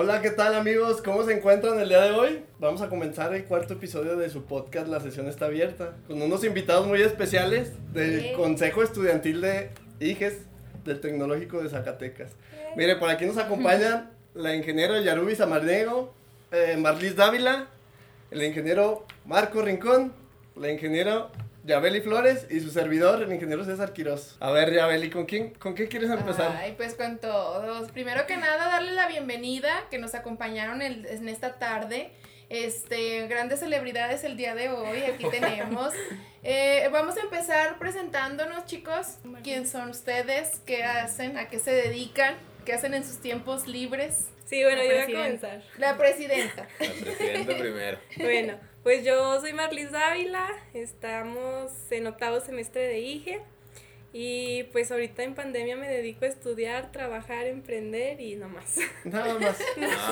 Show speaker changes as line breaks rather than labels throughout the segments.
Hola, ¿qué tal amigos? ¿Cómo se encuentran el día de hoy? Vamos a comenzar el cuarto episodio de su podcast La sesión está abierta, con unos invitados muy especiales del Consejo Estudiantil de IGES del Tecnológico de Zacatecas. Mire, por aquí nos acompañan la ingeniera Yarubi Samarnego, eh, Marlis Dávila, el ingeniero Marco Rincón, la ingeniera Yabeli Flores y su servidor, el ingeniero César Quiroz. A ver, Yabeli, ¿con quién, con qué quieres empezar?
Ay, pues con todos. Primero que nada, darle la bienvenida que nos acompañaron en esta tarde. Este, grandes celebridades el día de hoy, aquí tenemos. Eh, vamos a empezar presentándonos, chicos. ¿Quién son ustedes? ¿Qué hacen? ¿A qué se dedican? ¿Qué hacen en sus tiempos libres?
Sí, bueno, yo voy a comenzar.
La presidenta.
La presidenta primero.
Bueno, pues yo soy Marlis Dávila, estamos en octavo semestre de IGE y pues ahorita en pandemia me dedico a estudiar, trabajar, emprender y no más.
Nada más.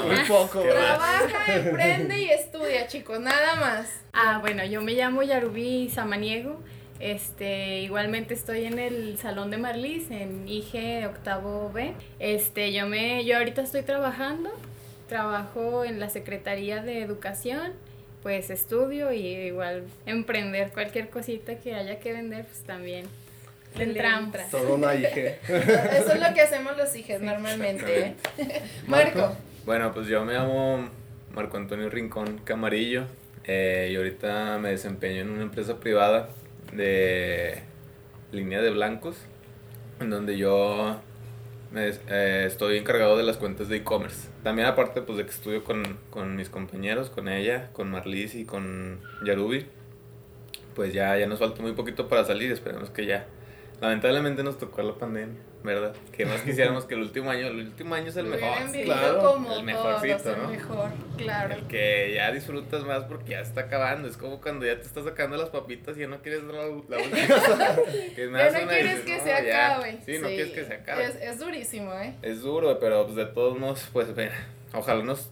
Muy poco.
Trabaja, emprende y estudia, chicos, nada más.
Ah, bueno, yo me llamo Yarubí Samaniego. Este, igualmente estoy en el salón de Marlis, en IG octavo B. Este, yo me, yo ahorita estoy trabajando, trabajo en la Secretaría de Educación, pues estudio y igual emprender cualquier cosita que haya que vender, pues también.
Entramos.
Todo una IG.
Eso es lo que hacemos los IG normalmente. ¿eh? Marco.
Bueno, pues yo me llamo Marco Antonio Rincón Camarillo eh, y ahorita me desempeño en una empresa privada de línea de blancos, en donde yo eh, estoy encargado de las cuentas de e-commerce. También aparte pues de que estudio con, con, mis compañeros, con ella, con Marlis y con Yarubi, pues ya, ya nos falta muy poquito para salir, esperemos que ya. Lamentablemente nos tocó la pandemia. ¿verdad? Que más quisiéramos que el último año, el último año es el mejor.
Claro. Como
el mejorcito, ¿no?
El mejor, claro.
El que ya disfrutas más porque ya está acabando. Es como cuando ya te estás sacando las papitas y ya no quieres la, la última.
que ya no quieres que se acabe.
Sí, no quieres que se acabe.
Es, es durísimo, ¿eh?
Es duro, pero pues de todos modos, pues ven, ojalá nos...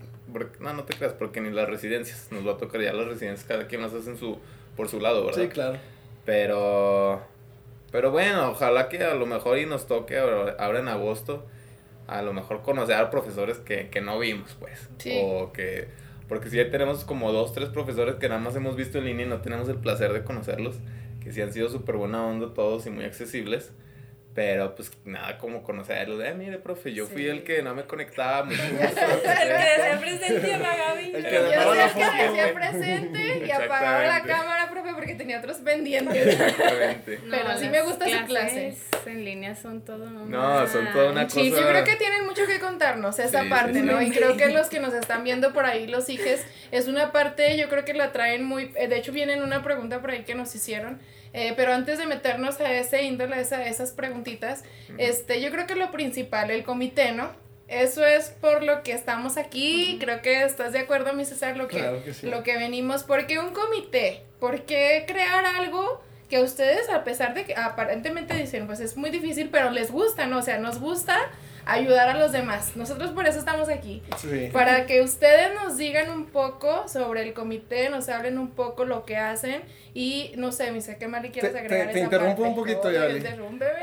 no, no te creas, porque ni las residencias nos va a tocar ya las residencias, cada quien las hace en su, por su lado, ¿verdad?
Sí, claro.
Pero pero bueno, ojalá que a lo mejor y nos toque ahora en agosto, a lo mejor conocer a profesores que, que no vimos, pues. O que, porque si ya tenemos como dos, tres profesores que nada más hemos visto en línea y no tenemos el placer de conocerlos, que sí han sido súper buena onda todos y muy accesibles. Pero pues nada como conocerlo. Eh, mire, profe, yo fui el que no me conectaba mucho.
el que decía presente Gaby.
El que dejaba la foto.
que decía presente y apagaba la cámara, profe, porque tenía otros pendientes.
Exactamente.
Pero sí me gusta su clase.
En línea son todo
No, son toda una cosa.
Sí, yo creo que tienen mucho que contarnos esa parte, ¿no? Y creo que los que nos están viendo por ahí, los hijes, es una parte, yo creo que la traen muy. Eh, de hecho, viene una pregunta por ahí que nos hicieron eh, pero antes de meternos a ese índole, a esas preguntitas, este, yo creo que lo principal, el comité, ¿no? Eso es por lo que estamos aquí. Creo que estás de acuerdo, mi César, lo que, lo que venimos. porque un comité? ¿Por qué crear algo que ustedes, a pesar de que aparentemente dicen, pues es muy difícil, pero les gusta, ¿no? O sea, nos gusta ayudar a los demás. Nosotros por eso estamos aquí. Para que ustedes nos digan un poco sobre el comité, nos hablen un poco lo que hacen y no sé, me sé qué mal quieres agregar.
Te, te interrumpo un poquito, ya.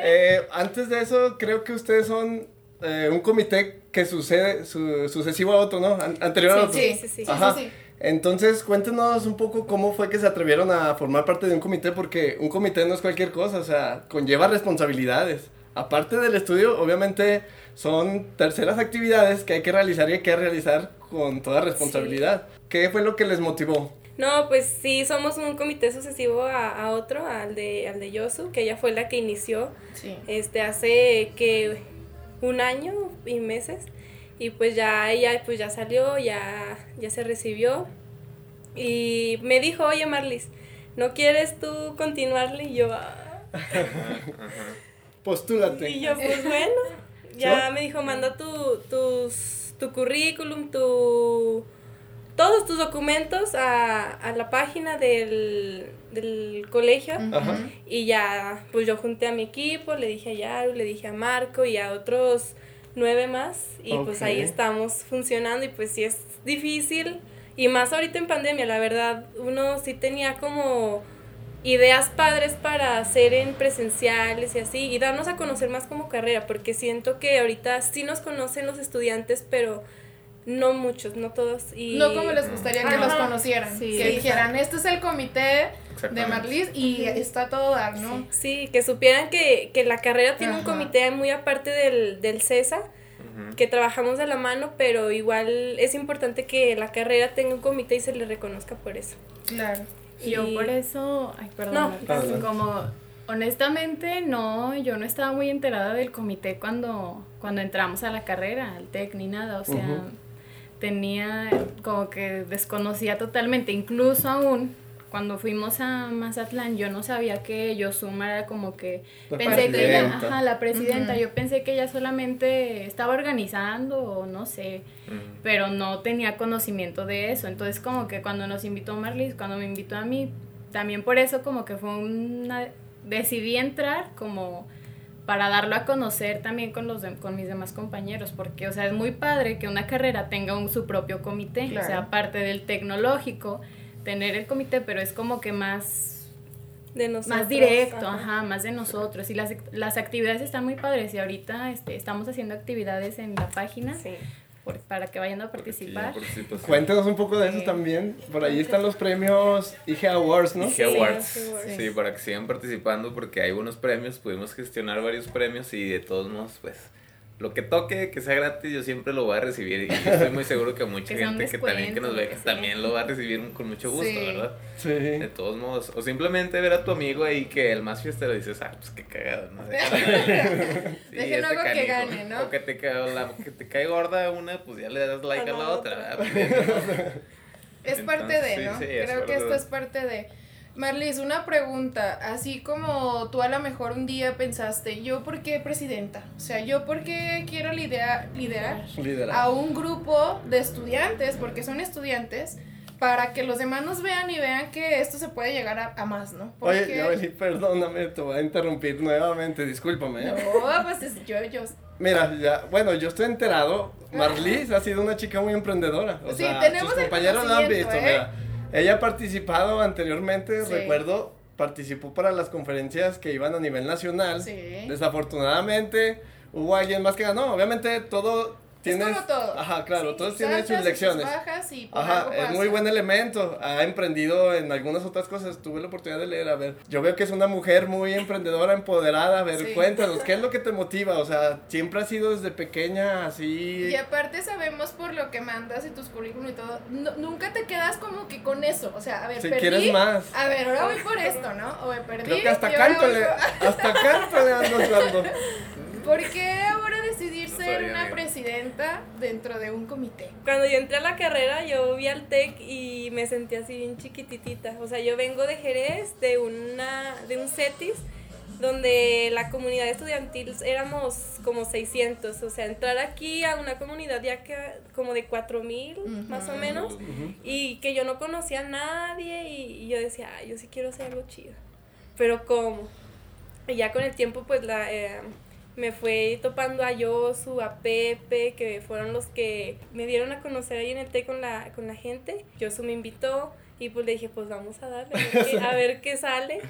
Eh, antes de eso, creo que ustedes son eh, un comité que sucede, su, sucesivo a otro, ¿no? anterior a otro.
Sí, sí, sí.
Ajá. Entonces, cuéntenos un poco cómo fue que se atrevieron a formar parte de un comité, porque un comité no es cualquier cosa, o sea, conlleva responsabilidades. Aparte del estudio, obviamente son terceras actividades que hay que realizar y hay que realizar con toda responsabilidad. ¿Qué fue lo que les motivó?
No, pues sí, somos un comité sucesivo a, otro, al de, al de Yosu, que ella fue la que inició este, hace que un año y meses. Y pues ya ella pues ya salió, ya, ya se recibió. Y me dijo, oye Marlis, ¿no quieres tú continuarle? Y yo... Ah".
Postúlate.
Y yo, pues bueno, ya me dijo, manda tu, tus, tu currículum, tu, todos tus documentos a, a la página del, del colegio. Y ya, pues yo junté a mi equipo, le dije a Yaru, le dije a Marco y a otros nueve más. Y pues ahí estamos funcionando y pues sí es difícil. Y más ahorita en pandemia, la verdad, uno sí tenía como ideas padres para hacer en presenciales y así, y darnos a conocer más como carrera, porque siento que ahorita sí nos conocen los estudiantes, pero no muchos, no todos. Y...
No como les gustaría que los conocieran. que dijeran, este es el comité de Marlis y está todo dar, ¿no?
Sí, que supieran que, la carrera tiene un comité muy aparte del, del CESA, que trabajamos de la mano, pero igual es importante que la carrera tenga un comité y se le reconozca por eso.
Claro.
Y yo por eso, ay, perdón, como honestamente no, yo no estaba muy enterada del comité cuando, cuando entramos a la carrera, al TEC ni nada, o sea, tenía como que desconocía totalmente, incluso aún cuando fuimos a Mazatlán yo no sabía que Yosuma era como que pensé que ella, ajá, la presidenta, yo pensé que ella solamente estaba organizando o no sé, pero no tenía conocimiento de eso, entonces como que cuando nos invitó Marlis, cuando me invitó a mí, también por eso como que fue una decidí entrar como para darlo a conocer también con los con mis demás compañeros, porque o sea, es muy padre que una carrera tenga un, su propio comité, o sea, aparte del tecnológico, tener el comité, pero es como que más
de nosotros,
más directo, ajá. más de nosotros. Y las, las actividades están muy padres y ahorita este, estamos haciendo actividades en la página. para que vayan a participar.
Cuéntanos un poco de eso también. Por ahí están los premios IG Awards, ¿no?
IG Awards. Sí, para que sigan participando porque hay buenos premios. Pudimos gestionar varios premios y de todos modos, pues lo que toque, que sea gratis, yo siempre lo voy a recibir. Y estoy muy seguro que mucha gente que también que nos ve, también lo va a recibir con mucho gusto, ¿verdad? Sí. De todos modos. O simplemente ver a tu amigo ahí que el más fiestero dices, ah, pues qué cagado, ¿no?
sí, Dejen algo que gane, ¿no?
O que te, la, que te cae gorda una, pues ya le das like a la otra.
es parte de, ¿no? Creo que esto es parte de Marlis, una pregunta, así como tú a lo mejor un día pensaste, ¿yo por qué presidenta? O sea, ¿yo por qué quiero liderar, liderar, a un grupo de estudiantes, porque son estudiantes, para que los demás nos vean y vean que esto se puede llegar a, más, ¿no?
Porque... Oye, perdóname, te voy a interrumpir nuevamente, discúlpame.
¿eh? No, pues es, yo, yo...
Mira, ya, bueno, yo estoy enterado, Marlis ha sido una chica muy emprendedora. O
sí, tenemos sus compañeros lo han visto, ¿eh? mira
ella ha participado anteriormente, recuerdo, participó para las conferencias que iban a nivel nacional. Sí. Desafortunadamente hubo alguien más que ganó. Obviamente todo Tienes,
es como todo.
Ajá, claro, todos tienen sus lecciones.
bajas y
ajá, es muy buen elemento. Ha emprendido en algunas otras cosas. Tuve la oportunidad de leer, a ver. Yo veo que es una mujer muy emprendedora, empoderada. A ver, cuéntanos, ¿qué es lo que te motiva? O sea, siempre ha sido desde pequeña así.
Y aparte sabemos por lo que mandas y tus currículum y todo. nunca te quedas como que con eso. O sea, a ver,
si quieres más.
A ver, ahora voy por esto, ¿no? O me perdí.
Creo que hasta canto le, hasta canto le ando.
¿Por qué ahora decidir ser una presidenta dentro de un comité?
Cuando yo entré a la carrera, yo vi al TEC y me sentí así bien chiquititita. O sea, yo vengo de Jerez, de, una, de un CETIS, donde la comunidad estudiantil éramos como 600. O sea, entrar aquí a una comunidad ya que como de 4000 más o menos, y que yo no conocía a nadie y, yo decía, yo sí quiero hacer algo chido. Pero ¿cómo? Y ya con el tiempo, pues la... Eh, me fue topando a Yosu, a Pepe, que fueron los que me dieron a conocer ahí en el té con la, con la gente. Yosu me invitó y pues le dije, pues vamos a darle, a ver, qué, sale.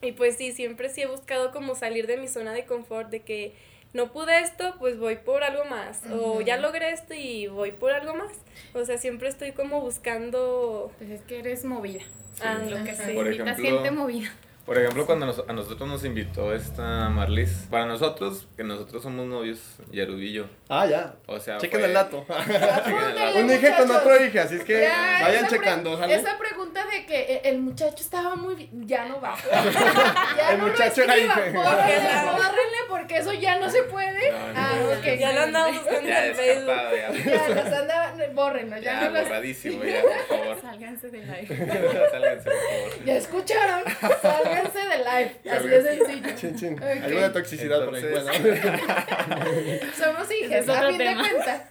Y pues sí, siempre sí he buscado como salir de mi zona de confort, de que no pude esto, pues voy por algo más. O ya logré esto y voy por algo más. O sea, siempre estoy como buscando...
Pues es que eres movida.
Ah, lo que
sea. Por ejemplo, gente movida. Por ejemplo, cuando a nosotros nos invitó esta Marlis, para nosotros, que nosotros somos novios, Yarubillo.
Ah, ya.
O sea,
chequen el dato. Un dije con otro hija, así es que vayan checando.
esa pregunta de que el muchacho estaba muy bien, ya no va.
ya el no muchacho
lo era Bórrenle porque eso ya no se puede. ah,
okay, ya lo andamos buscando
en Facebook.
Ya, ya los anda, bórrenlo. Ya,
ya no borradísimo, ya, por favor.
Sálganse del live.
Sálganse, por favor.
Ya escucharon. Sálganse de live. Así de sencillo.
Chin, chin. Alguna toxicidad por ahí.
Somos hijas, a fin de cuentas.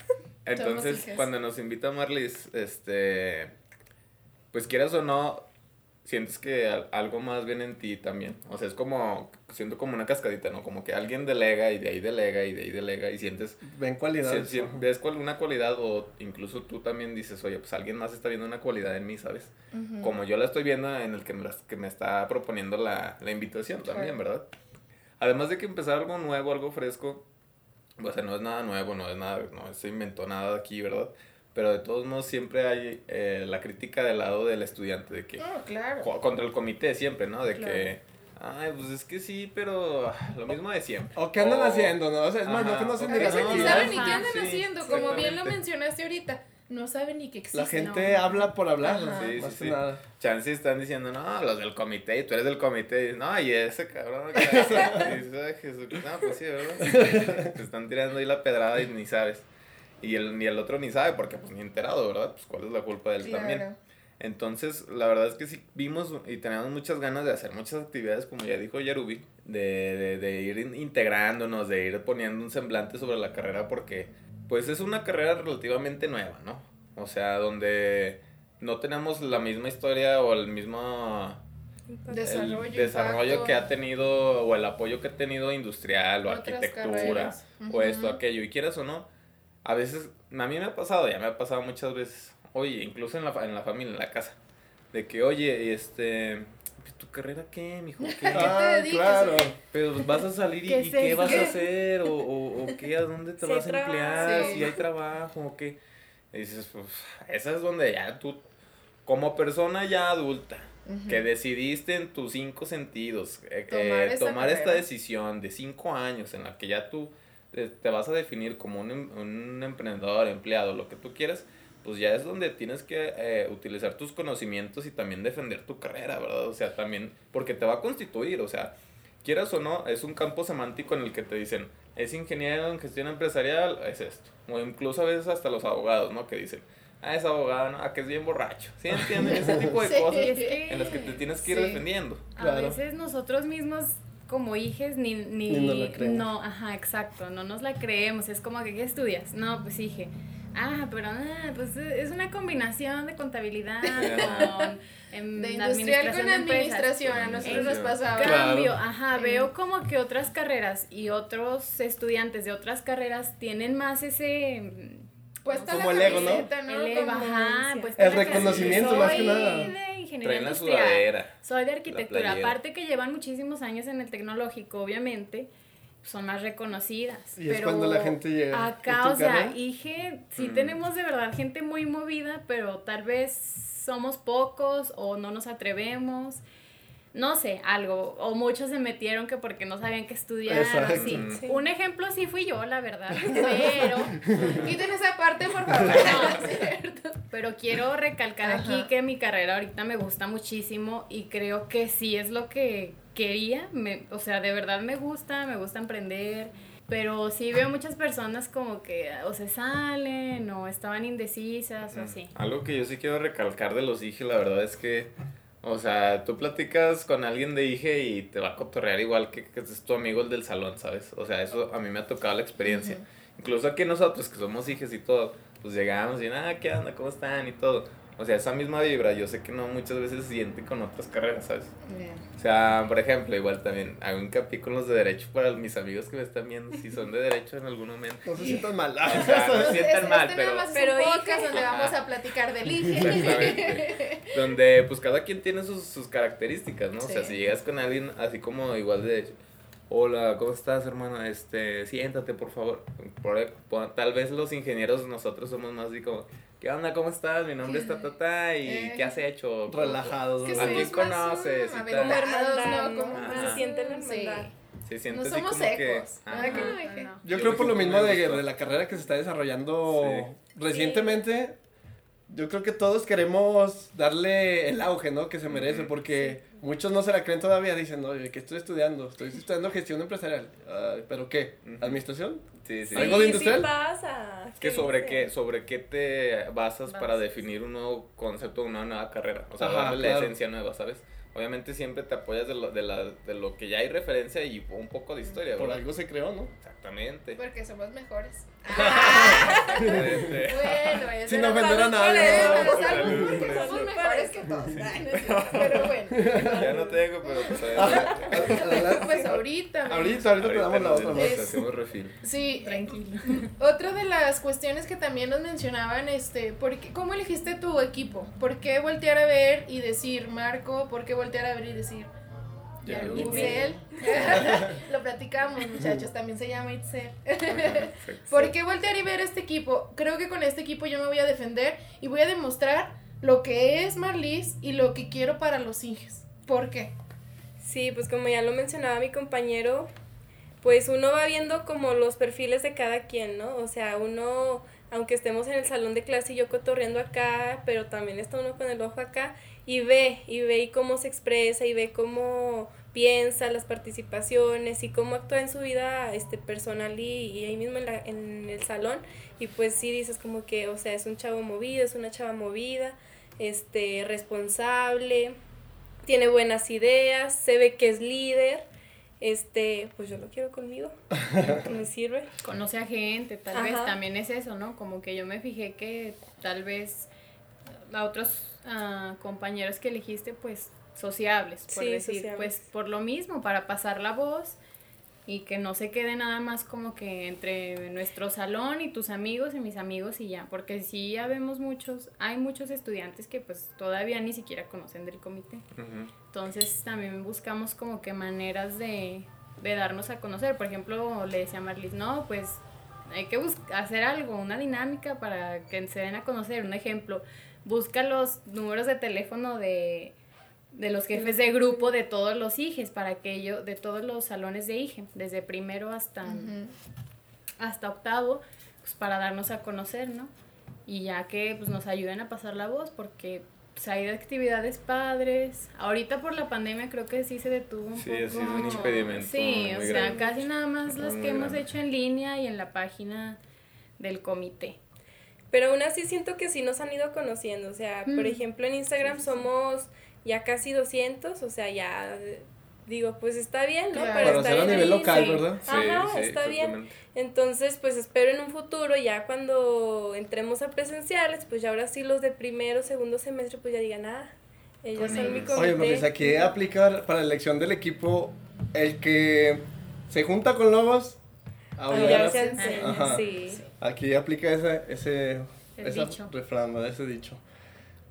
Entonces, cuando nos invita Marlis, este. Pues quieras o no, sientes que algo más viene en ti también. O sea, es como, siento como una cascadita, ¿no? Como que alguien delega y de ahí delega y de ahí delega y sientes...
Ven cualidades.
ves una cualidad o incluso tú también dices, oye, pues alguien más está viendo una cualidad en mí, ¿sabes? Como yo la estoy viendo en el que me, que me está proponiendo la, la invitación también, ¿verdad? Además de que empezar algo nuevo, algo fresco, o sea, no es nada nuevo, no es nada, no se inventó nada aquí, ¿verdad? Pero de todos modos siempre hay eh, la crítica del lado del estudiante, de que...
Oh, claro.
Contra el comité siempre, ¿no? De que... Ay, pues es que sí, pero lo mismo de siempre.
O qué andan haciendo, ¿no? O sea, es más, no conocen
ni
las actividades.
saben ni qué andan haciendo, como bien lo mencionaste ahorita. No saben ni que existe.
La gente habla por hablar,
Ajá.
Sí,
más
sí,
que nada.
Chance están diciendo, no, los del comité, y tú eres del comité, y no, y ese cabrón, no, pues sí, ¿verdad? Te están tirando ahí la pedrada y ni sabes. Y el, ni el otro ni sabe, porque pues ni enterado, ¿verdad? Pues cuál es la culpa de él también. Entonces, la verdad es que sí vimos y tenemos muchas ganas de hacer muchas actividades, como ya dijo Yarubi, de, de, de ir in- integrándonos, de ir poniendo un semblante sobre la carrera, porque pues es una carrera relativamente nueva, ¿no? O sea, donde no tenemos la misma historia o el mismo
Desarrollo,
el desarrollo
impacto.
que ha tenido o el apoyo que ha tenido industrial o
Otras
arquitectura
carreras.
o esto, aquello, y quieras o no, a veces, a mí me ha pasado, ya me ha pasado muchas veces, oye, incluso en la, en la familia, en la casa, de que, oye, este, ¿tu carrera qué, mijo? ¿Qué?
Ah, claro.
Pero pues, vas a salir y,
¿Qué
y vas a hacer, o, o, o qué, a dónde te vas a emplear,
Sí.
si hay trabajo, o qué. Y dices, pues, esa es donde ya tú, como persona ya adulta, que decidiste en tus cinco sentidos eh,
Tomar
eh,
esta
tomar esta decisión de cinco años en la que ya tú te vas a definir como un, em- un emprendedor, empleado, lo que tú quieras, pues ya es donde tienes que eh, utilizar tus conocimientos y también defender tu carrera, ¿verdad? O sea, también, porque te va a constituir, o sea, quieras o no, es un campo semántico en el que te dicen, es ingeniero en gestión empresarial, es esto. O incluso a veces hasta los abogados, ¿no? Que dicen, ah, es abogado, ¿no? Ah, que es bien borracho. ¿Sí entienden? Ese tipo de
Sí.
cosas
Es que
en las que te tienes que ir
Sí.
defendiendo.
A
Claro.
veces nosotros mismos como hijes ni, ni,
Ni nos la creemos.
no, ajá, exacto, no nos la creemos, es como que ¿qué estudias? No, pues hije, ah, pero ah, pues es una combinación de contabilidad con em,
De industrial con administración, a nosotros nos
En
pasaba.
Claro.
cambio, ajá, veo como que otras carreras y otros estudiantes de otras carreras tienen más ese
Puesta
Como
la
el ego, ¿no?
¿no?
el ego, ajá, pues
El reconocimiento, más que nada.
La
industrial.
sudadera.
Soy de arquitectura, aparte que llevan muchísimos años en el tecnológico, obviamente, son más reconocidas.
Y es
pero
cuando la gente llega. ¿Y
Acá, o sea? IGE, sí
Mm.
tenemos de verdad gente muy movida, pero tal vez somos pocos o no nos atrevemos. No sé, algo. O muchos se metieron que porque no sabían qué estudiar. o
Exacto.
así.
Mm.
Sí.
Un ejemplo sí fui yo, la verdad. Pero
Quiten esa parte, por favor. No, es cierto.
Pero quiero recalcar aquí que mi carrera ahorita me gusta muchísimo y creo que sí es lo que quería. Me, o sea, de verdad me gusta, me gusta emprender. Pero sí veo muchas personas como que o se salen o estaban indecisas o así.
Algo que yo sí quiero recalcar de los IGE, la verdad es que, o sea, tú platicas con alguien de IGE y te va a cotorrear igual que, que es tu amigo el del salón, ¿sabes? O sea, eso a mí me ha tocado la experiencia. Incluso aquí nosotros, que somos IGES y todo, pues llegamos y, ah, ¿qué onda? ¿Cómo están? Y todo. O sea, esa misma vibra, yo sé que no muchas veces se siente con otras carreras, ¿sabes? O sea, por ejemplo, igual también hago hincapié con los de derecho para mis amigos que me están viendo, si son de derecho en algún momento.
No se sientan mal.
O sea, no se sientan
Este
mal, pero...
es
pero
un podcast donde vamos a platicar del IGE.
Exactamente. Donde pues cada quien tiene sus, sus características, ¿no? O sea,
Sí.
si llegas con alguien así como igual de, hola, ¿cómo estás, hermano? Este, siéntate, por favor. Por- por- tal vez los ingenieros nosotros somos más así como, ¿qué onda? ¿Cómo estás? Mi nombre es Tatata y
Eh.
¿qué has hecho?
Relajados.
Que
¿A quién conoces?
aventados,
Hermandad,
¿no? Como
Se siente la
sí.
hermandad.
Se siente
No
así
somos
como que-
secos.
Ajá.
¿verdad que no,
No.
Yo
Yo
creo por lo mismo de, de la carrera que se está desarrollando
Sí.
recientemente. Yo creo que todos queremos darle el auge, ¿no? Que se merece, porque muchos no se la creen todavía. Dicen, oye, ¿qué estoy estudiando? Estoy estudiando gestión empresarial. ¿Pero qué? ¿Administración?
Sí, sí.
¿Algo de industrial?
Sí pasa.
que sobre qué, sobre qué te basas para definir un nuevo concepto, una nueva carrera. O sea,
Ajá,
darle
claro.
la esencia nueva, ¿sabes? Obviamente siempre te apoyas de lo, de, la, de lo que ya hay referencia y un poco de historia,
Por
¿verdad?
algo se creó, ¿no?
Exactamente.
Porque somos mejores. Bueno, eso
Sin ofender a nadie,
somos mejores que todos. Cierto, Pero bueno.
ya no tengo, pero pues.
Pues ahorita.
Ahorita, ahorita te damos la otra.
Es-
hacemos refil.
Sí,
Tranquilo.
Otra de las cuestiones que también nos mencionaban, este, ¿por qué- ¿cómo elegiste tu equipo? ¿Por qué voltear a ver y decir Marco? ¿Por qué voltear a ver y decir Itzel. Lo platicamos, muchachos. También se llama Itzel. ¿Por qué voltear y ver este equipo? Creo que con este equipo yo me voy a defender y voy a demostrar lo que es Marlis y lo que quiero para los Inges. ¿Por qué?
Sí, pues como ya lo mencionaba mi compañero, pues uno va viendo como los perfiles de cada quien, ¿no? O sea, uno, aunque estemos en el salón de clase y yo cotorreando acá, pero también está uno con el ojo acá y ve, y ve y cómo se expresa y ve cómo piensa las participaciones y cómo actúa en su vida este personal y, ahí mismo en, la, en el salón y pues sí dices como que, o sea, es un chavo movido, es una chava movida, este, responsable, tiene buenas ideas, se ve que es líder este, pues yo lo quiero conmigo, me sirve.
Conoce a gente, tal vez también es eso, ¿no? Como que yo me fijé que tal vez a otros uh, compañeros que elegiste, pues sociables, por decir, pues por lo mismo, para pasar la voz y que no se quede nada más como que entre nuestro salón y tus amigos y mis amigos y ya, porque sí ya vemos muchos, hay muchos estudiantes que pues todavía ni siquiera conocen del comité. Entonces también buscamos como que maneras de, de darnos a conocer. Por ejemplo, le decía a Marlis, no, pues hay que hacer algo, una dinámica para que se den a conocer. Un ejemplo, busca los números de teléfono de de los jefes de grupo de todos los hijes para que ellos, de todos los salones de hije, desde primero hasta, hasta octavo, pues para darnos a conocer, ¿no? Y ya que pues nos ayuden a pasar la voz, porque pues, hay actividades padres. Ahorita por la pandemia creo que sí se detuvo un
sí, poco. Sí, un impedimento.
Sí, o sea, casi nada más las que hemos hecho en línea y en la página del comité.
Pero aún así siento que sí nos han ido conociendo. O sea, por ejemplo, en Instagram somos ya casi 200, o sea, ya digo, pues está bien, ¿no?
Pero está bien a nivel local, ¿verdad?
Sí, Ajá, está bien. Entonces, pues espero en un futuro, ya cuando entremos a presenciales, pues ya ahora sí los de primero, segundo semestre, pues ya digan, ah, ellos son mi comité.
Oye, aquí aplicar para la elección del equipo el que se junta con lobos.
Ahora sí.
Aquí aplica ese, ese, ese refrán, ese dicho.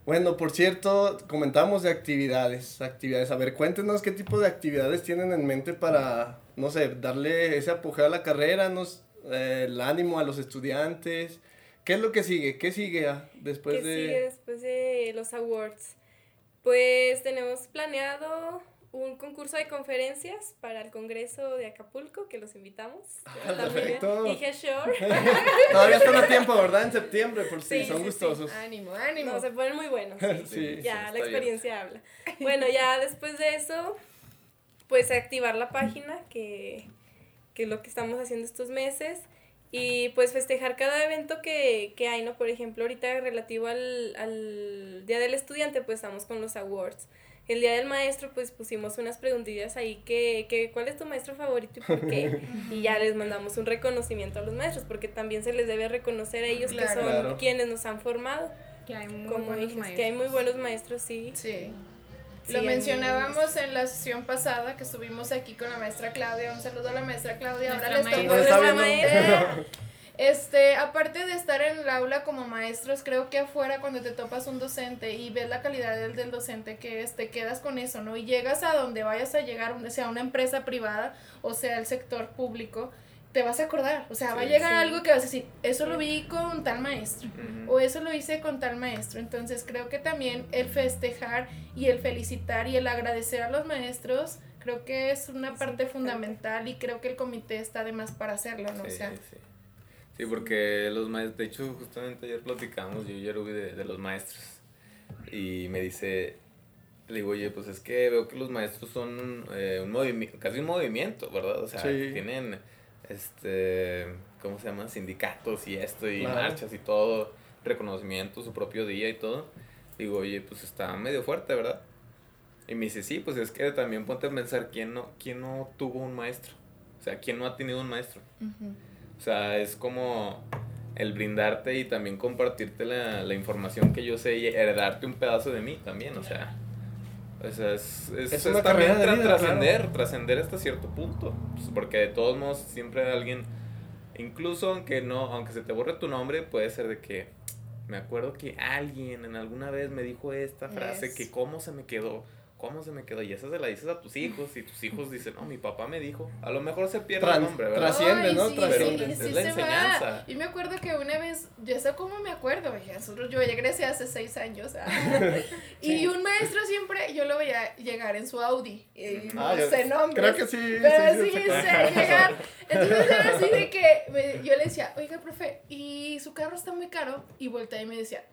Bueno, por cierto, comentamos de actividades, actividades. A ver, cuéntenos qué tipo de actividades tienen en mente para, no sé, darle ese apogeo a la carrera, nos, eh, el ánimo a los estudiantes. ¿Qué es lo que sigue? ¿Qué sigue ah, después
¿Qué
de...?
sigue después de los awards? Pues tenemos planeado un concurso de conferencias para el Congreso de Acapulco, que los invitamos.
Ah, perfecto.
Dije Shore.
Todavía están a tiempo, ¿verdad? En septiembre, por si son gustosos.
Ánimo, ánimo.
No, se ponen muy buenos. ya, la experiencia habla. Bueno, ya después de eso, pues activar la página, que, que es lo que estamos haciendo estos meses. Y pues festejar cada evento que, que hay, ¿no? Por ejemplo, ahorita relativo al, al Día del Estudiante, pues estamos con los awards el día del maestro, pues pusimos unas preguntillas ahí que, que ¿cuál es tu maestro favorito y por qué? y ya les mandamos un reconocimiento a los maestros, porque también se les debe reconocer a ellos que son quienes nos han formado.
Que hay muy buenos maestros.
Que hay muy buenos maestros, sí.
Sí. Lo mencionábamos en la sesión pasada que estuvimos aquí con la maestra Claudia. Un saludo a la maestra Claudia. Ahora les tocó maestra. Este, aparte de estar en el aula como maestros, creo que afuera cuando te topas un docente y ves la calidad del, del docente que es, te quedas con eso, ¿no? Y llegas a donde vayas a llegar, sea una empresa privada o sea el sector público, te vas a acordar, o sea, va a llegar algo que vas a decir, eso lo vi con tal maestro, o eso lo hice con tal maestro. Entonces creo que también el festejar y el felicitar y el agradecer a los maestros, creo que es una parte fundamental y creo que el comité está además para hacerlo, ¿no? o sea,
Sí, porque los maestros, de hecho, justamente ayer platicamos, yo y Ruby de, de los maestros. Y me dice, le digo, oye, pues es que veo que los maestros son eh, un movimiento, casi un movimiento, ¿verdad? O sea, tienen, este, ¿cómo se llama? Sindicatos y esto, y marchas y todo, reconocimiento, su propio día y todo. Digo, oye, pues está medio fuerte, ¿verdad? Y me dice, sí, pues es que también ponte a pensar quién no, quién no tuvo un maestro. O sea, quién no ha tenido un maestro. O sea, es como el brindarte y también compartirte la, la información que yo sé y heredarte un pedazo de mí también, o sea. O sea, es, es, es, es también trascender, trascender hasta cierto punto. Pues, porque de todos modos siempre hay alguien, incluso aunque no, aunque se te borre tu nombre, puede ser de que me acuerdo que alguien en alguna vez me dijo esta frase que cómo se me quedó. ¿Cómo se me quedó? Y esa se la dices a tus hijos y tus hijos dicen, no, mi papá me dijo. A lo mejor se pierde el nombre, ¿verdad?
Trasciende, ¿no?
Sí,
trasciende.
Sí, es la enseñanza. Y me acuerdo que una vez, yo sé cómo me acuerdo, nosotros, yo egresé hace seis años. Ah, y un maestro siempre, yo lo veía llegar en su Audi. Y ah, no sé nombres.
Creo que sí.
Pero sí, sé llegar. Entonces era así de que yo le decía, oiga, profe, y su carro está muy caro. Y volteé y me decía,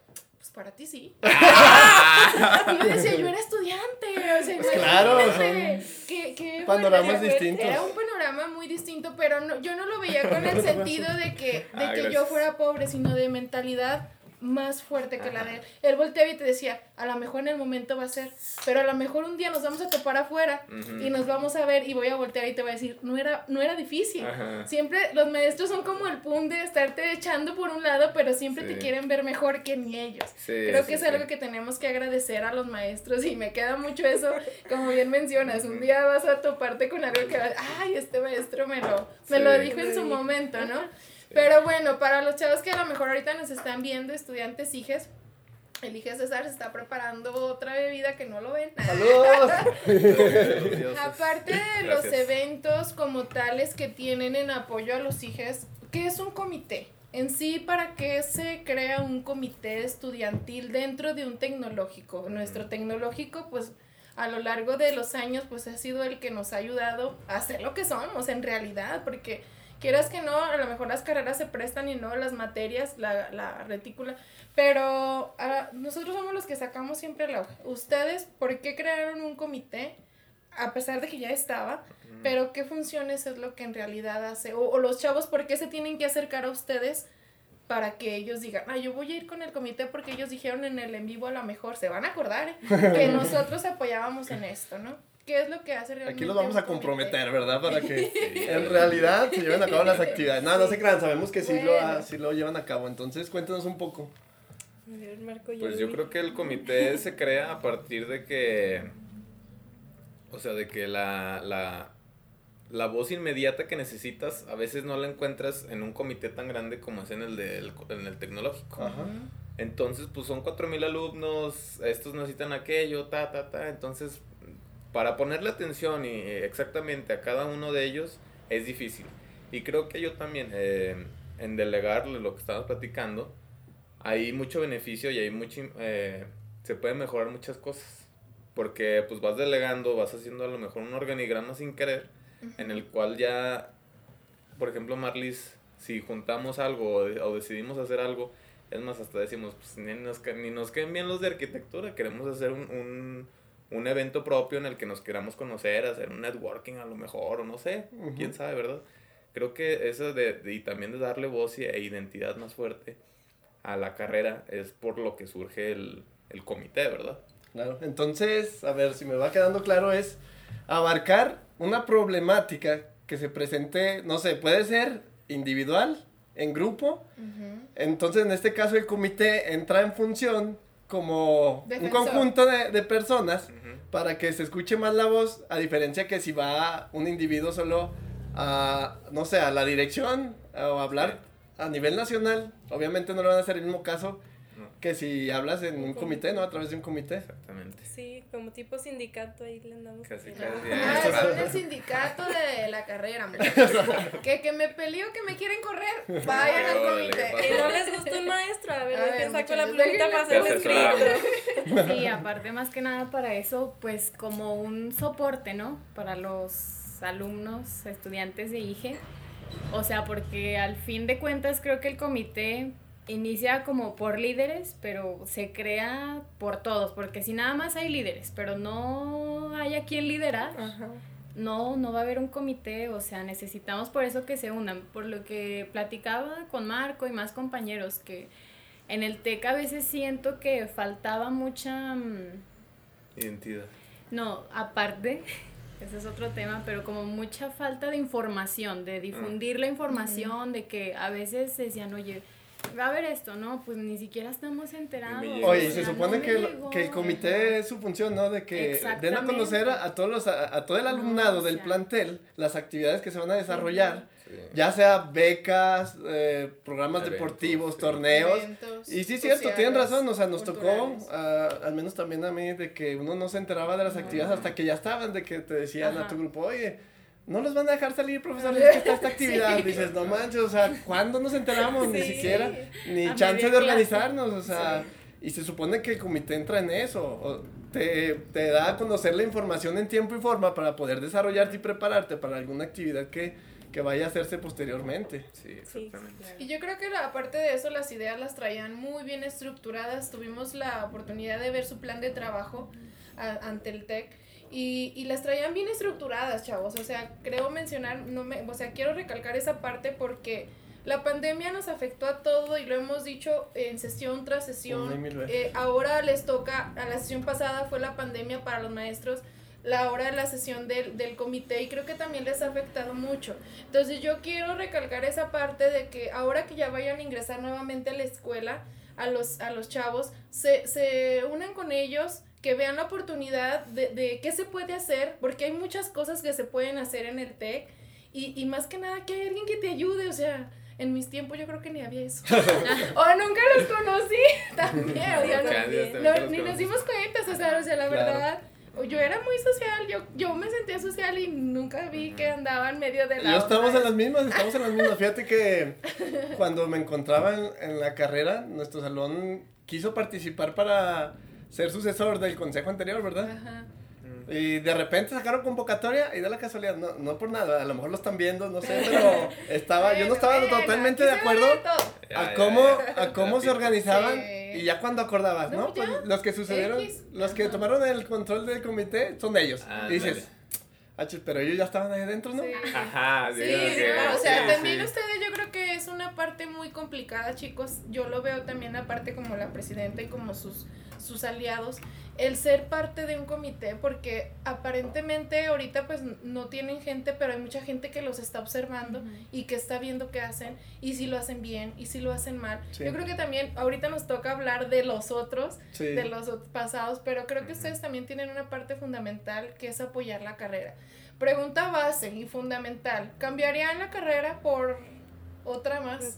para ti sí. y yo decía, yo era estudiante, o sea,
pues claro,
son
panoramas distintos.
Era un panorama muy distinto, pero no, yo no lo veía con el sentido de que, de ah, que yo fuera pobre, sino de mentalidad más fuerte que la de él. Él volteaba y te decía, a lo mejor en el momento va a ser, pero a lo mejor un día nos vamos a topar afuera y nos vamos a ver y voy a voltear y te voy a decir, no era, no era difícil. Siempre los maestros son como el pun de estarte echando por un lado, pero siempre te quieren ver mejor que ni ellos. Creo que es algo que tenemos que agradecer a los maestros y me queda mucho eso, como bien mencionas, un día vas a toparte con algo que, ay, este maestro me lo, me lo dijo en su momento, ¿no? Pero bueno, para los chavos que a lo mejor ahorita nos están viendo, estudiantes IGES, el IGES César se está preparando otra bebida que no lo ven.
¡Saludos!
Aparte de los eventos como tales que tienen en apoyo a los IGES, ¿qué es un comité? En sí, ¿para qué se crea un comité estudiantil dentro de un tecnológico? Nuestro tecnológico, pues, a lo largo de los años, pues, ha sido el que nos ha ayudado a ser lo que somos en realidad, porque quieras que no, a lo mejor las carreras se prestan y no las materias, la, la retícula, pero ah, nosotros somos los que sacamos siempre la hoja. Ustedes, ¿por qué crearon un comité? A pesar de que ya estaba, pero ¿qué funciones es lo que en realidad hace? O, los chavos, ¿por qué se tienen que acercar a ustedes para que ellos digan, ah, yo voy a ir con el comité porque ellos dijeron en el en vivo a lo mejor, se van a acordar ¿eh? que nosotros apoyábamos en esto, ¿no? ¿Qué es lo que hace realmente?
Aquí los vamos a comprometer, ¿verdad? Para que en realidad se lleven a cabo las actividades. No, no se crean, sabemos que sí, lo, sí lo llevan a cabo. Entonces, cuéntanos un poco.
Pues yo creo que el comité se crea a partir de que, o sea, de que la, la, la voz inmediata que necesitas a veces no la encuentras en un comité tan grande como es en el, de, en el tecnológico. Ajá. Entonces, pues son cuatro mil alumnos, estos necesitan aquello, ta, ta, ta. Entonces, para ponerle atención y eh, exactamente a cada uno de ellos es difícil. Y creo que yo también, eh, en delegarle lo que estamos platicando, hay mucho beneficio y hay mucho, eh, se pueden mejorar muchas cosas. Porque pues vas delegando, vas haciendo a lo mejor un organigrama sin querer, en el cual ya, por ejemplo, Marlis, si juntamos algo o, decidimos hacer algo, es más, hasta decimos, pues ni nos, ni nos queden bien los de arquitectura, queremos hacer un un evento propio en el que nos queramos conocer, hacer un networking a lo mejor, o no sé, quién sabe, ¿verdad? Creo que eso de, y también de darle voz e identidad más fuerte a la carrera es por lo que surge el, el comité, ¿verdad?
Claro, entonces, a ver, si me va quedando claro, es abarcar una problemática que se presente, no sé, puede ser individual, en grupo. Entonces, en este caso, el comité entra en función como un conjunto de, de personas para que se escuche más la voz, a diferencia que si va un individuo solo a, no sé, a la dirección o a hablar a nivel nacional, obviamente no le van a hacer el mismo caso que si hablas en un comité, ¿no? A través de un comité.
Exactamente.
Sí, como tipo sindicato, ahí le andamos.
Casi,
casi. Ah, son el sindicato de la carrera, que, que me peleo, que me quieren correr, vayan al comité.
Y no les gusta un maestro, a ver, a ver saco la plumita para hacer el escrito.
Sí, aparte más que nada para eso, pues como un soporte, ¿no? Para los alumnos, estudiantes de IGE. O sea, porque al fin de cuentas creo que el comité inicia como por líderes, pero se crea por todos, porque si nada más hay líderes, pero no hay a quien liderar, no, no va a haber un comité, o sea, necesitamos por eso que se unan, por lo que platicaba con Marco y más compañeros, que en el TEC a veces siento que faltaba mucha... Mm,
Identidad.
No, aparte, ese es otro tema, pero como mucha falta de información, de difundir la información, de que a veces se decían, oye, va a haber esto, ¿no? Pues ni siquiera estamos enterados.
Oye, se supone que, el, que el comité es su función, ¿no? De que den a conocer a, todos los, a, todo el alumnado del plantel las actividades que se van a desarrollar ya sea becas, eh, programas deportivos, torneos. y sí, cierto, tienen razón, o sea, nos tocó, ah, al menos también a mí, de que uno no se enteraba de las actividades hasta que ya estaban, de que te decían a tu grupo, oye, no los van a dejar salir, profesores, es que está esta actividad. Dices, no manches, o sea, ¿cuándo nos enteramos? Ni siquiera, ni chance de organizarnos, o sea, y se supone que el comité entra en eso, o te, te, da a conocer la información en tiempo y forma para poder desarrollarte y prepararte para alguna actividad que, que vaya a hacerse posteriormente.
Sí, exactamente.
Y yo creo que aparte de eso, las ideas las traían muy bien estructuradas. Tuvimos la oportunidad de ver su plan de trabajo ante el TEC y, y las traían bien estructuradas, chavos. O sea, creo mencionar, no me, o sea, quiero recalcar esa parte porque la pandemia nos afectó a todo y lo hemos dicho en sesión tras sesión. Eh, ahora les toca, a la sesión pasada fue la pandemia para los maestros, la hora de la sesión del, del comité y creo que también les ha afectado mucho. Entonces yo quiero recalcar esa parte de que ahora que ya vayan a ingresar nuevamente a la escuela, a los, a los chavos, se, se unan con ellos, que vean la oportunidad de, de qué se puede hacer, porque hay muchas cosas que se pueden hacer en el TEC y, y más que nada que hay alguien que te ayude, o sea, en mis tiempos yo creo que ni había eso. o nunca los conocí también, o sea, no, ni nos dimos cuenta, o sea, o sea la verdad yo era muy social, yo, yo me sentía social y nunca vi que andaba en medio de la...
Yo estamos en las mismas, estamos en las mismas. Fíjate que cuando me encontraba en, en, la carrera, nuestro salón quiso participar para ser sucesor del consejo anterior, ¿verdad? Ajá. Y de repente sacaron convocatoria y da la casualidad, no, no por nada, a lo mejor lo están viendo, no sé, pero estaba, yo no estaba totalmente de acuerdo a cómo, a cómo se organizaban y ya cuando acordabas, ¿no? Pues los que sucedieron, los que tomaron el control del comité son ellos. y dices, Ah, pero ellos ya estaban ahí adentro, ¿no?
Ajá,
sí, sí, o sea, también ustedes yo creo que una parte muy complicada, chicos. Yo lo veo también aparte como la presidenta y como sus sus aliados, el ser parte de un comité, porque aparentemente ahorita pues no tienen gente, pero hay mucha gente que los está observando y que está viendo qué hacen y si lo hacen bien y si lo hacen mal. Yo creo que también ahorita nos toca hablar de los otros, de los pasados, pero creo que ustedes también tienen una parte fundamental que es apoyar la carrera. Pregunta base y fundamental, ¿cambiarían la carrera por otra más?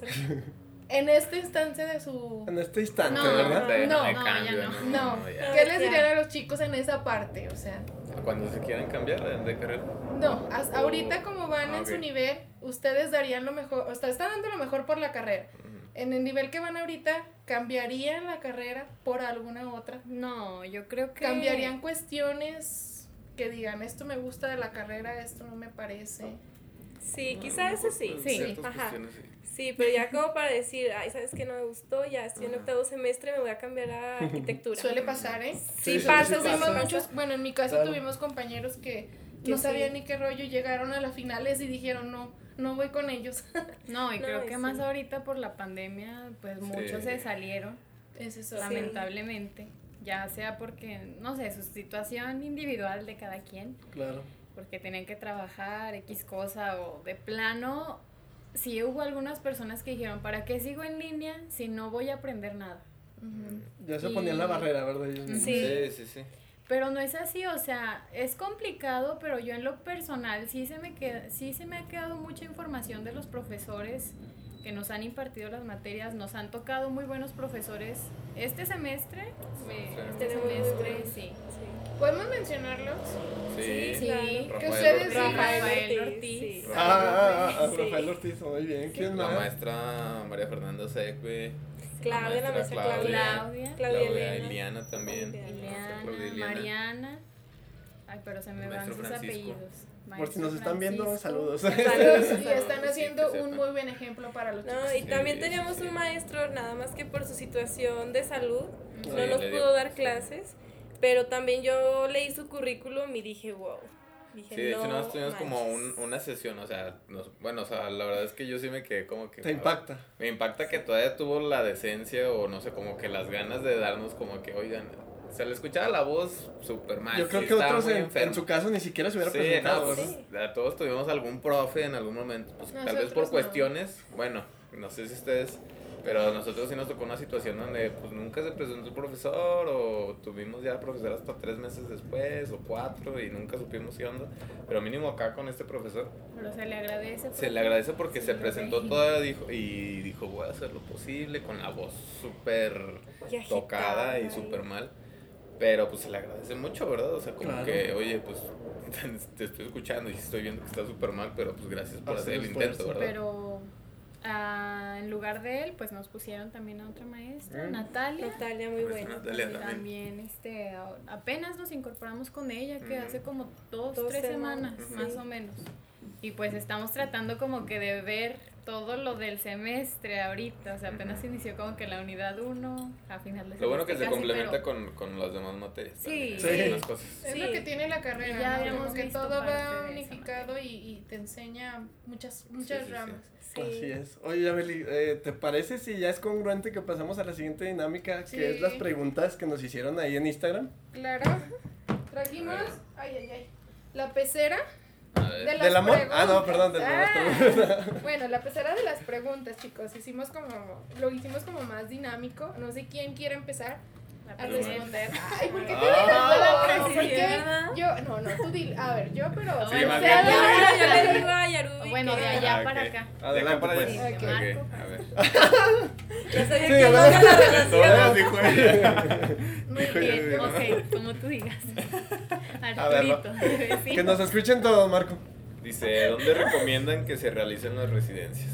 en esta instancia de su...
En este instante, ¿verdad?
No, no, ya no. no. ¿Qué les dirían a los chicos en esa parte? O sea...
Cuando se quieran cambiar de, carrera.
No, ahorita como van en su nivel, ustedes darían lo mejor, o sea, están dando lo mejor por la carrera. En el nivel que van ahorita, ¿cambiarían la carrera por alguna otra?
No, yo creo que...
¿Cambiarían cuestiones que digan, esto me gusta de la carrera, esto no me parece?
Sí, quizás eso sí. Sí, ajá. Sí, pero ya como para decir, ay, ¿sabes qué no me gustó? Ya estoy en octavo semestre, me voy a cambiar a arquitectura.
Suele pasar, ¿eh? Sí, pasa. muchos, bueno, en mi caso tuvimos compañeros que no sabían ni qué rollo, llegaron a las finales y dijeron, no, no voy con ellos.
No, y creo que más ahorita por la pandemia, pues muchos se salieron, es eso, lamentablemente. Ya sea porque, no sé, su situación individual de cada quien.
Claro.
Porque tenían que trabajar X cosa o de plano sí hubo algunas personas que dijeron, ¿para qué sigo en línea si no voy a aprender nada?
Ya se ponían la barrera, ¿verdad?
Sí. sí, sí,
Pero no es así, o sea, es complicado, pero yo en lo personal sí se me queda, sí se me ha quedado mucha información de los profesores que nos han impartido las materias, nos han tocado muy buenos profesores este semestre, este semestre, sí.
¿Podemos mencionarlos?
Sí,
sí. Que ustedes
Rafael Ortiz.
Ah, ah, ah, Rafael Ortiz, muy bien. ¿Quién más?
La maestra María Fernanda Seque.
Claudia, la maestra
Claudia.
Claudia.
Claudia Eliana también.
Eliana, Mariana. Ay, pero se me van sus apellidos.
Por si nos están viendo, saludos.
Saludos. Y están haciendo un muy buen ejemplo para los chicos.
No, y también teníamos un maestro, nada más que por su situación de salud, no nos pudo dar clases pero también yo leí su currículum y dije, wow. Dije,
sí, de hecho, nosotros tuvimos como un, una sesión, o sea, nos, bueno, o sea, la verdad es que yo sí me quedé como que...
Te impacta.
Me impacta que todavía tuvo la decencia o no sé, como que las ganas de darnos como que, oigan, se le escuchaba la voz súper mal.
Yo creo que otros en, en, su caso ni siquiera se hubiera
sí,
presentado.
No, pues, todos tuvimos algún profe en algún momento, pues, tal vez por cuestiones, bueno, no sé si ustedes Pero a nosotros sí nos tocó una situación donde pues nunca se presentó el profesor o tuvimos ya profesor hasta tres meses después o cuatro y nunca supimos qué onda. Pero mínimo acá con este profesor.
Pero se le agradece.
Se le agradece porque se presentó toda dijo, y dijo voy a hacer lo posible con la voz súper tocada y súper mal. Pero pues se le agradece mucho, ¿verdad? O sea, como que, oye, pues te estoy escuchando y estoy viendo que está súper mal, pero pues gracias por hacer el intento, ¿verdad?
Pero ah, en lugar de él, pues nos pusieron también a otra maestra, mm. Natalia.
Natalia, muy buena.
Natalia también. este, apenas nos incorporamos con ella, que hace como dos, tres semanas, más o menos. Y pues estamos tratando como que de ver todo lo del semestre ahorita, o sea, apenas inició como que la unidad 1 a final de
Lo bueno que se complementa con, con las demás materias.
Sí, sí. Es lo que tiene la carrera, ya ¿no? que todo va unificado y, y, te enseña muchas muchas ramas.
Así es. Oye, Abeli, eh, ¿te parece si ya es congruente que pasamos a la siguiente dinámica, que es las preguntas que nos hicieron ahí en Instagram?
Claro. Trajimos, ay, ay, ay, la pecera
de ¿Del amor? Ah, no, perdón, de las
preguntas. Bueno, la pecera de las preguntas, chicos. Hicimos como, lo hicimos como más dinámico. No sé quién quiere empezar a responder. Ay, ¿por qué te ah, la Yo, no, no, tú dile. A ver, yo, pero. Sí, o sea,
yo, yo le digo a Yarubi. Bueno, de allá ah, para acá.
Adelante,
para
pues.
allá. Okay. A ver.
Yo soy el que la relación.
dijo ella.
Muy bien, ok, como tú digas. Arturito.
Que nos escuchen todos, Marco.
Dice, ¿dónde recomiendan que se realicen las residencias?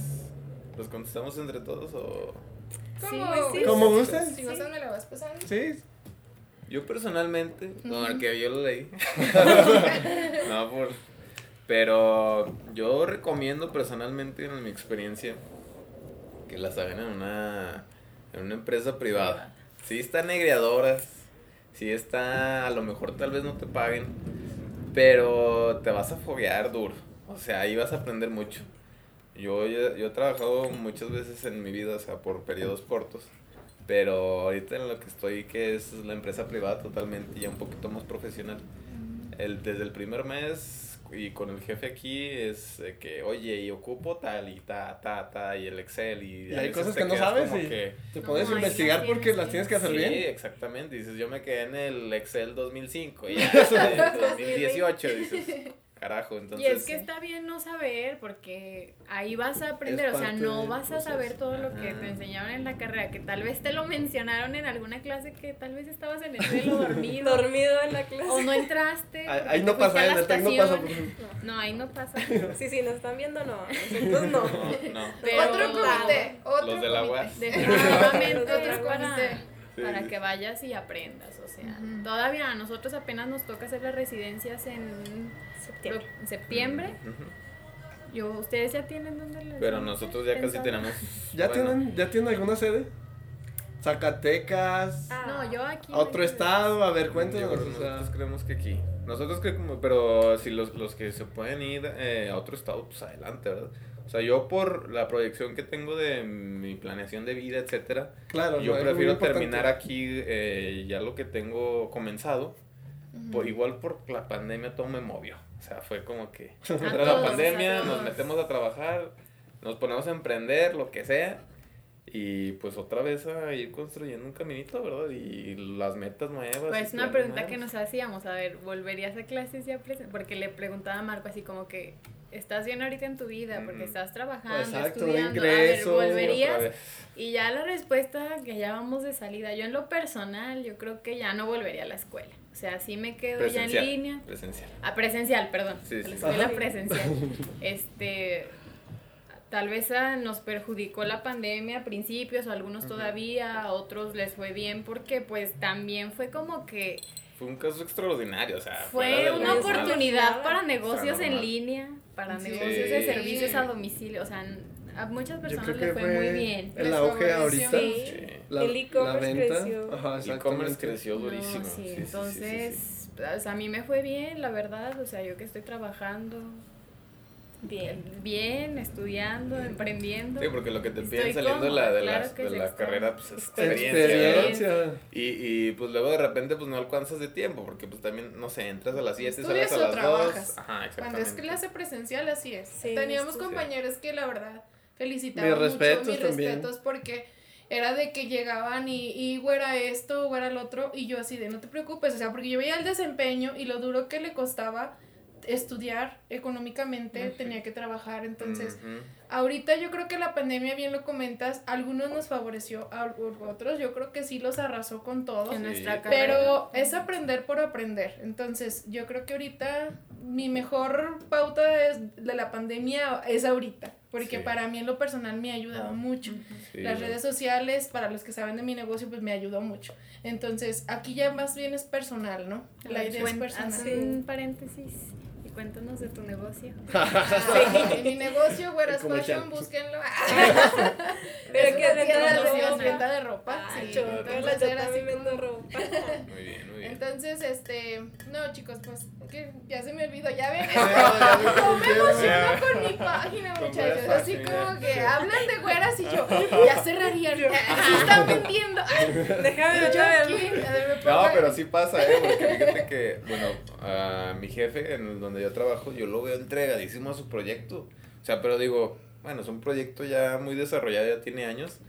¿Los contestamos entre todos o...?
¿Cómo gusta?
Si me la vas pasando.
Sí.
Yo personalmente, no, que yo lo leí. no, por... Pero yo recomiendo personalmente, en mi experiencia, que las hagan en una, en una empresa privada. Sí están negreadoras, sí está, a lo mejor tal vez no te paguen, pero te vas a foguear duro. O sea, ahí vas a aprender mucho. Yo, yo, he trabajado muchas veces en mi vida, o sea, por periodos cortos. Pero ahorita en lo que estoy, que es la empresa privada totalmente, ya un poquito más profesional. El, desde el primer mes y con el jefe aquí es que, oye, y ocupo tal y ta, ta, ta, y el Excel. Y,
y hay cosas que no sabes y te puedes investigar porque las tienes que hacer bien.
Sí, exactamente. Dices, yo me quedé en el Excel 2005 y ya, 2018, dices carajo. Entonces,
y es que está bien no saber porque ahí vas a aprender, o sea, no vas a saber todo lo que te enseñaron en la carrera, que tal vez te lo mencionaron en alguna clase que tal vez estabas en el suelo dormido.
dormido en la clase.
O no entraste.
Ahí, no pasa, en el no pasa.
No, ahí no pasa.
sí, sí, nos están viendo, no. Nosotros no.
no, Pero, otro comité, otro
Los de la UAS.
Definitivamente, otro comité para que vayas y aprendas, o sea, todavía a nosotros apenas nos toca hacer las residencias en septiembre. septiembre. Yo, ustedes ya tienen dónde
Pero nosotros ya casi tenemos.
¿Ya tienen ya tienen alguna sede? Zacatecas.
Ah. No, yo aquí.
otro estado, a ver, cuéntanos.
nosotros creemos que aquí. Nosotros creemos, pero si los, los que se pueden ir eh, a otro estado, pues adelante, ¿verdad? O sea, yo por la proyección que tengo de mi planeación de vida, etcétera,
claro,
yo prefiero terminar aquí eh, ya lo que tengo comenzado. por, igual por la pandemia todo me movió. O sea, fue como que entra la pandemia, nos metemos a trabajar, nos ponemos a emprender, lo que sea. Y pues otra vez a ir construyendo un caminito, ¿verdad? Y las metas nuevas.
Pues una pregunta que nos hacíamos, a ver, ¿volverías a clases ya Porque le preguntaba a Marco así como que, ¿estás bien ahorita en tu vida? Porque estás trabajando, estudiando, a ver, ¿volverías? Y ya la respuesta, que ya vamos de salida, yo en lo personal, yo creo que ya no volvería a la escuela. O sea, sí me quedo ya en línea.
Presencial.
A presencial, perdón.
Sí, sí.
La escuela presencial. este tal vez ah, nos perjudicó la pandemia a principios, algunos todavía, a otros les fue bien porque pues también fue como que...
Fue un caso extraordinario, o sea...
Fue una oportunidad para negocios en línea, para negocios de servicios a domicilio, o sea, a muchas personas les fue, muy bien.
El auge ahorita.
Sí. el e-commerce creció.
Ajá, el e-commerce creció durísimo.
sí, entonces, pues, a mí me fue bien, la verdad, o sea, yo que estoy trabajando, Bien. Bien, estudiando, emprendiendo.
Sí, porque lo que te piden saliendo de la, de la, de la carrera, pues es experiencia. Y, y pues luego de repente pues no alcanzas de tiempo, porque pues también, no sé, entras a las 7, sales a las
trabajas. Ajá, Cuando es clase presencial así es. Teníamos compañeros que la verdad felicitaban mis respetos mucho, mis respetos porque era de que llegaban y, y güera esto, güera el otro, y yo así de no te preocupes, o sea, porque yo veía el desempeño y lo duro que le costaba estudiar económicamente, tenía que trabajar, entonces ahorita yo creo que la pandemia, bien lo comentas, algunos nos favoreció, a otros yo creo que sí los arrasó con todo, pero es aprender por aprender, entonces yo creo que ahorita mi mejor pauta es, de la pandemia es ahorita, porque para mí en lo personal me ha ayudado mucho. Las redes sociales, para los que saben de mi negocio, pues me ayudó mucho. Entonces, aquí ya más bien es personal, ¿no? La idea es personal.
un paréntesis cuéntanos de tu negocio.
sí, mi negocio, Güeras Fashion, búsquenlo. Pero que de venta de ropa. sí, yo también vendo ropa. Muy bien, muy bien. Entonces, este, no, chicos, pues, que ya se me olvidó, ya ven, no me emociono con mi página, muchachos, así como que hablan de güeras y yo, ya cerrarían, así están vendiendo.
Déjame ver.
No, pero sí pasa, eh, porque fíjate que, bueno, a mi jefe, en donde yo trabajo, yo lo veo entregadísimo a su proyecto. O sea, pero digo, bueno, es un proyecto ya muy desarrollado, ya tiene años.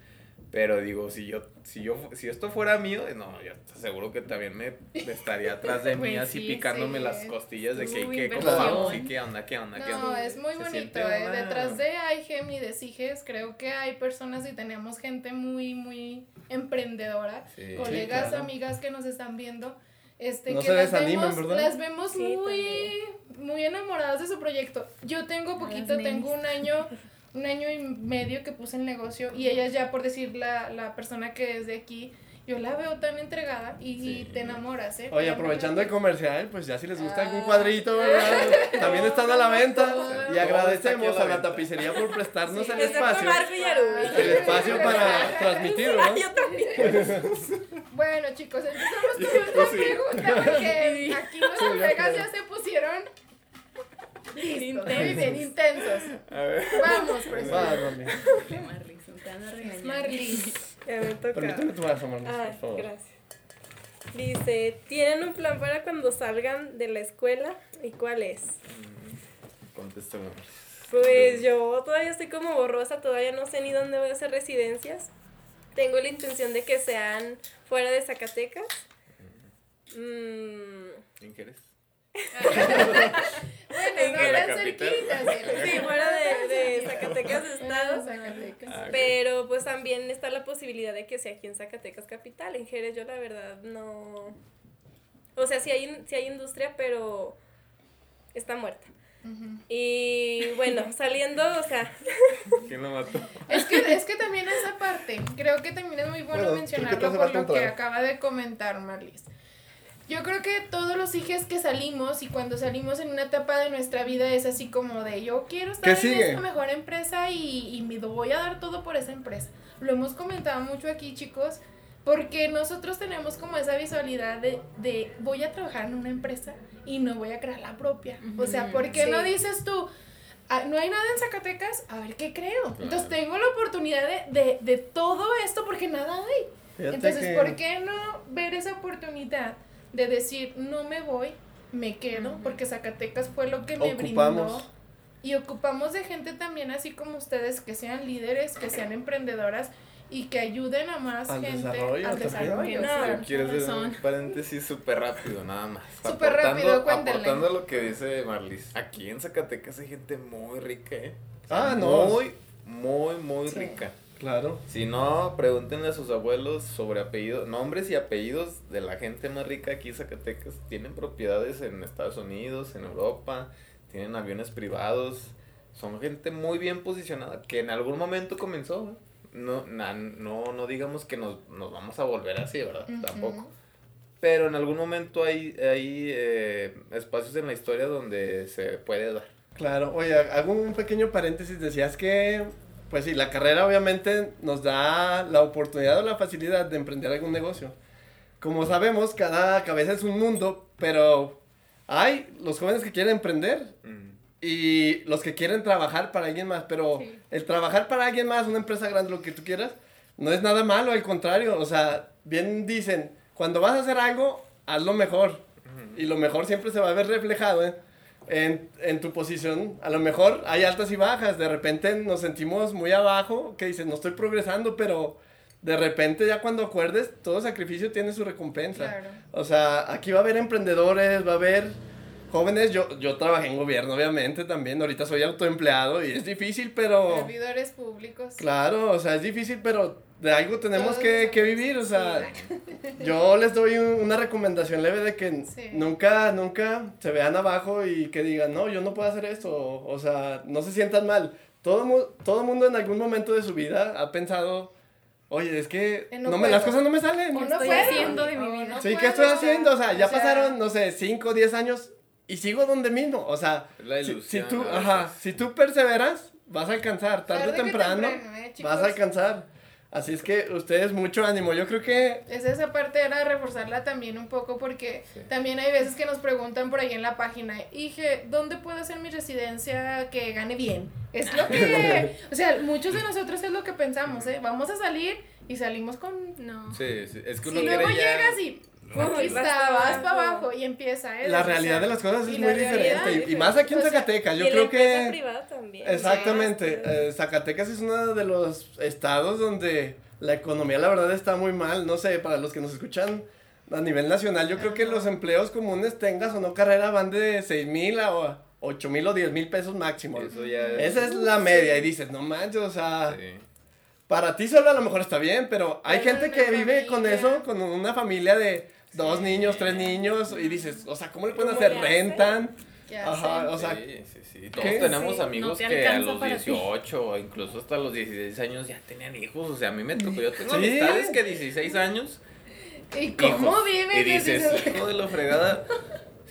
Pero digo, si yo, si yo, si esto fuera mío, no, yo seguro que también me estaría atrás de mí pues así picándome las costillas de que, que ¿cómo vamos? qué onda, qué onda, qué onda.
No, es muy bonito, eh. Detrás de IGEM y de CIGES creo que hay personas y tenemos gente muy, muy emprendedora, colegas, amigas que nos están viendo este, que las vemos, las vemos muy, muy enamoradas de su proyecto. Yo tengo poquito, tengo un año, un año y medio que puse el negocio y ella ya por decir la, la persona que es de aquí, yo la veo tan entregada y, te enamoras, ¿eh?
Oye, aprovechando el comercial, pues ya si les gusta algún ah. cuadrito, ¿verdad? También están a la venta. Y agradecemos a la tapicería por prestarnos el espacio. El espacio para transmitir, ¿no? Yo
también. Bueno, chicos, empezamos con otra pregunta porque aquí los colegas ya se pusieron listos, muy bien, intensos. Vamos, pues.
Marlis. Ya me toca. Permíteme tu vaso, Marlis, por favor. Gracias. Dice, ¿tienen un plan para cuando salgan de la escuela? ¿Y cuál es?
Mm, Contéstame.
Pues yo todavía estoy como borrosa, todavía no sé ni dónde voy a hacer residencias. Tengo la intención de que sean fuera de Zacatecas.
Mm. ¿En qué eres?
Bueno, no tan cerquita, sí, fuera de, de Zacatecas Estado. Ah, pero pues también está la posibilidad de que sea aquí en Zacatecas Capital. En Jerez yo la verdad no... O sea, sí hay, sí hay industria, pero está muerta. Y bueno, saliendo, o sea.
¿Quién lo mató?
Es que, es que también esa parte, creo que también es muy bueno, mencionarlo por lo que acaba de comentar Marlis. Yo creo que todos los hijos que salimos y cuando salimos en una etapa de nuestra vida es así como de yo quiero estar en esta mejor empresa y, y me voy a dar todo por esa empresa. Lo hemos comentado mucho aquí, chicos, porque nosotros tenemos como esa visualidad de, de voy a trabajar en una empresa y no voy a crear la propia. O sea, ¿por qué no dices tú? Ah, no hay nada en Zacatecas, a ver qué creo. Entonces tengo la oportunidad de, de, de, todo esto porque nada hay. Entonces, ¿por qué no ver esa oportunidad de decir, no me voy, me quedo, porque Zacatecas fue lo que me brindó. Y ocupamos de gente también así como ustedes, que sean líderes, que sean emprendedoras y que ayuden a más gente al desarrollo.
No, quiero hacer un paréntesis súper rápido, nada más.
Súper rápido, cuéntenle.
Aportando lo que dice Marlis, aquí en Zacatecas hay gente muy rica, ¿eh?
ah, no.
Muy, muy, muy rica.
Claro.
Si no, pregúntenle a sus abuelos sobre apellidos, nombres y apellidos de la gente más rica aquí en Zacatecas. Tienen propiedades en Estados Unidos, en Europa, tienen aviones privados. Son gente muy bien posicionada que en algún momento comenzó. ¿eh? no, no, no digamos que nos, vamos a volver así, ¿verdad? Tampoco. Pero en algún momento hay, hay eh, espacios en la historia donde se puede dar.
Claro, oye, hago un pequeño paréntesis, decías que, pues sí, la carrera obviamente nos da la oportunidad o la facilidad de emprender algún negocio. Como sabemos, cada cabeza es un mundo, pero hay los jóvenes que quieren emprender y los que quieren trabajar para alguien más, pero el trabajar para alguien más, una empresa grande, lo que tú quieras, no es nada malo, al contrario, o sea, bien dicen, cuando vas a hacer algo, hazlo mejor. Y lo mejor siempre se va a ver reflejado ¿eh? En, en, tu posición. A lo mejor hay altas y bajas, de repente nos sentimos muy abajo, que dicen, no estoy progresando, pero de repente ya cuando acuerdes, todo sacrificio tiene su recompensa.
Claro.
O sea, aquí va a haber emprendedores, va a haber jóvenes, yo, yo trabajé en gobierno obviamente también, ahorita soy autoempleado y es difícil, pero...
Servidores públicos.
Claro, o sea, es difícil, pero de algo tenemos que, que vivir, o sea,
sí.
yo les doy un- una recomendación leve de que
Sí.
nunca, nunca se vean abajo y que digan, no, yo no puedo hacer esto, o, o sea, no se sientan mal. Todo, mu- todo mundo en algún momento de su vida ha pensado, oye, es que
Eh,
no
no
me, las cosas no me salen.
O no
estoy
puedo.
haciendo de mi vida?
Sí, ¿qué estoy haciendo? O sea, ya
o sea,
pasaron, no sé, 5 o 10 años y sigo donde mismo. O sea,
la
si- si,
ilusión,
tú, ajá, si tú perseveras, vas a alcanzar, tarde o
Tarde que
temprano,
temprano, eh,
vas a alcanzar. Así es que ustedes mucho ánimo. Yo creo que
Es esa parte era reforzarla también un poco porque
Sí.
también hay veces que nos preguntan por ahí en la página, dije, ¿dónde puedo hacer mi residencia que gane bien? Es lo que, o sea, muchos de nosotros es lo que pensamos, ¿eh? Vamos a salir y salimos con...
No.
Sí, sí, es que uno
luego
quiere ya...
llegas y conquista,
Vas
vas
para abajo.
y empieza, ¿eh?
la realidad de las cosas es
la
muy
realidad
diferente.
es
Y, y más aquí en
o sea,
Zacatecas. Yo creo que...
privada también.
Exactamente. Eh, Zacatecas es uno de los estados donde la economía la verdad está muy mal. No sé, para los que nos escuchan a nivel nacional, yo creo que los empleos comunes tengas o no carrera van de 6 mil a 8 mil o 10 mil pesos máximo.
Eso ya
Esa es la media y dices, no manches, o sea,
Sí.
para ti solo a lo mejor está bien, pero hay
Pero
gente que vive con eso, con una familia de dos niños, tres niños, y dices, o sea, ¿cómo le pueden
¿Cómo
hacer? Rentan.
¿qué
Ajá, o sea,
sí, sí, sí. Todos
¿qué?
tenemos
Sí,
amigos
no te
que a los
para ti.
18 o incluso hasta los 16 años ya tenían hijos. O sea, a mí me tocó. Yo tengo
Sí.
amistades que 16 años.
¿Y cómo
hijos.
viven?
Y Dices, hijo de la fregada.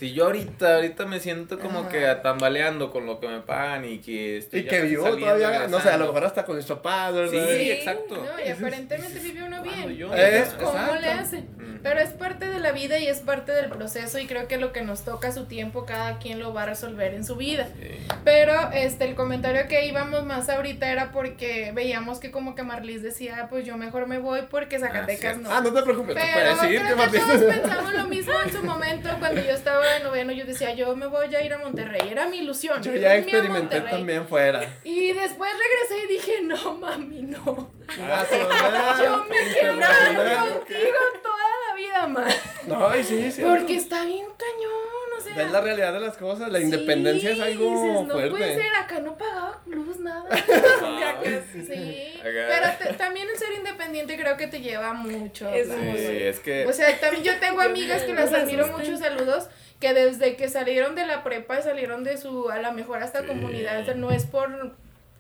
Si yo ahorita, ahorita me siento como
Ajá.
que tambaleando con lo que me pagan y que estoy
Y
ya
que vivo
saliendo,
todavía, no sé, a lo mejor hasta con mis papás, ¿verdad?
Sí,
Sí,
exacto.
No, y aparentemente vive uno bien.
yo-
Eh,
¿Cómo
exacto.
le hacen?
Mm.
Pero es parte de la vida y es parte del proceso y creo que lo que nos toca a su tiempo, cada quien lo va a resolver en su vida.
Sí.
Pero este el comentario que íbamos más ahorita era porque veíamos que como que Marlis decía, "Ah, pues yo mejor me voy porque Zacatecas
cierto.
no.
Ah, no te preocupes,
Pero
puedes
creo
que
todos pensamos lo mismo en su momento cuando yo estaba en noveno, yo decía, yo me voy a ir a Monterrey, era mi ilusión.
Yo ya experimenté también fuera.
Y después regresé y dije, no mami, no.
Ah,
Yo me
internacional.
contigo toda la vida, man.
No, y sí, sí.
Porque está bien cañón, o sea.
Ves la realidad de las cosas, la independencia es algo
dices, no
fuerte.
puede ser, acá no pagaba luz, nada.
Ah,
Sí,
Acá.
pero te- también el ser independiente creo que te lleva mucho.
Es muy.
Sí, es que.
O sea, también yo tengo amigas que las admiro
asustan.
mucho, saludos, que desde que salieron de la prepa, salieron de su, a la mejor hasta
Sí.
comunidad, o sea, no es por,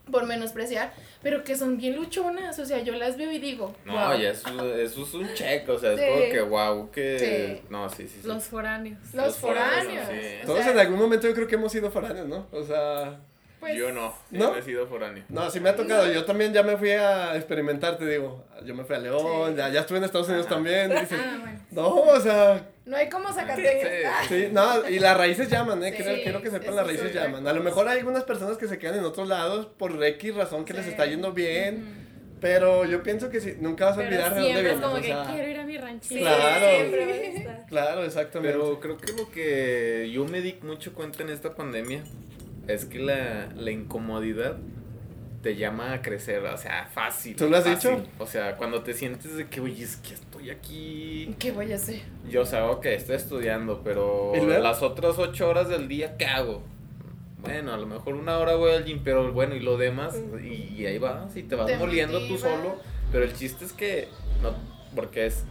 por menospreciar, pero que son bien luchonas, o sea, yo las veo y digo,
no,
wow.
ya eso, eso es un check, o sea, es como que wow, que.
Sí.
No, sí, sí. sí.
Los foráneos.
Los
los foráneos,
foráneos.
sí.
o
Todos
sea,
en algún momento yo creo que hemos sido foráneos, ¿no? O sea,
pues,
Yo no,
¿No?
yo he sido foráneo.
no, sí me ha tocado. Yo también ya me fui a experimentar, te digo. Yo me fui a León,
Sí.
ya, ya estuve en Estados Unidos también. y dices,
Ah, bueno.
no, o sea,
No hay como Zacatecas.
Sí.
Sí, no, y las raíces llaman, ¿eh?
Sí,
quiero, quiero que sepan, las
es
raíces llaman. A lo mejor hay algunas personas que se quedan en otros lados por X razón que les está yendo bien. Pero yo pienso que sí, nunca vas a olvidar de dónde
siempre es
vienes.
como
o
que
sea,
quiero ir a mi ranchito.
Claro.
siempre.
Claro, exactamente.
Pero creo que lo que yo me di mucho cuenta en esta pandemia es que la, la incomodidad te llama a crecer, o sea, fácil.
¿Tú lo has
fácil.
dicho?
O sea, cuando te sientes de que, oye, es que estoy aquí.
¿Qué voy a hacer?
Yo, o sea, ok, estoy estudiando, pero las otras ocho horas del día, ¿qué hago? Bueno, a lo mejor una hora voy al gym, pero bueno, y lo demás, y, y ahí vas, y te vas
Te
moliendo tú
motiva.
solo. Pero el chiste es que, no, porque es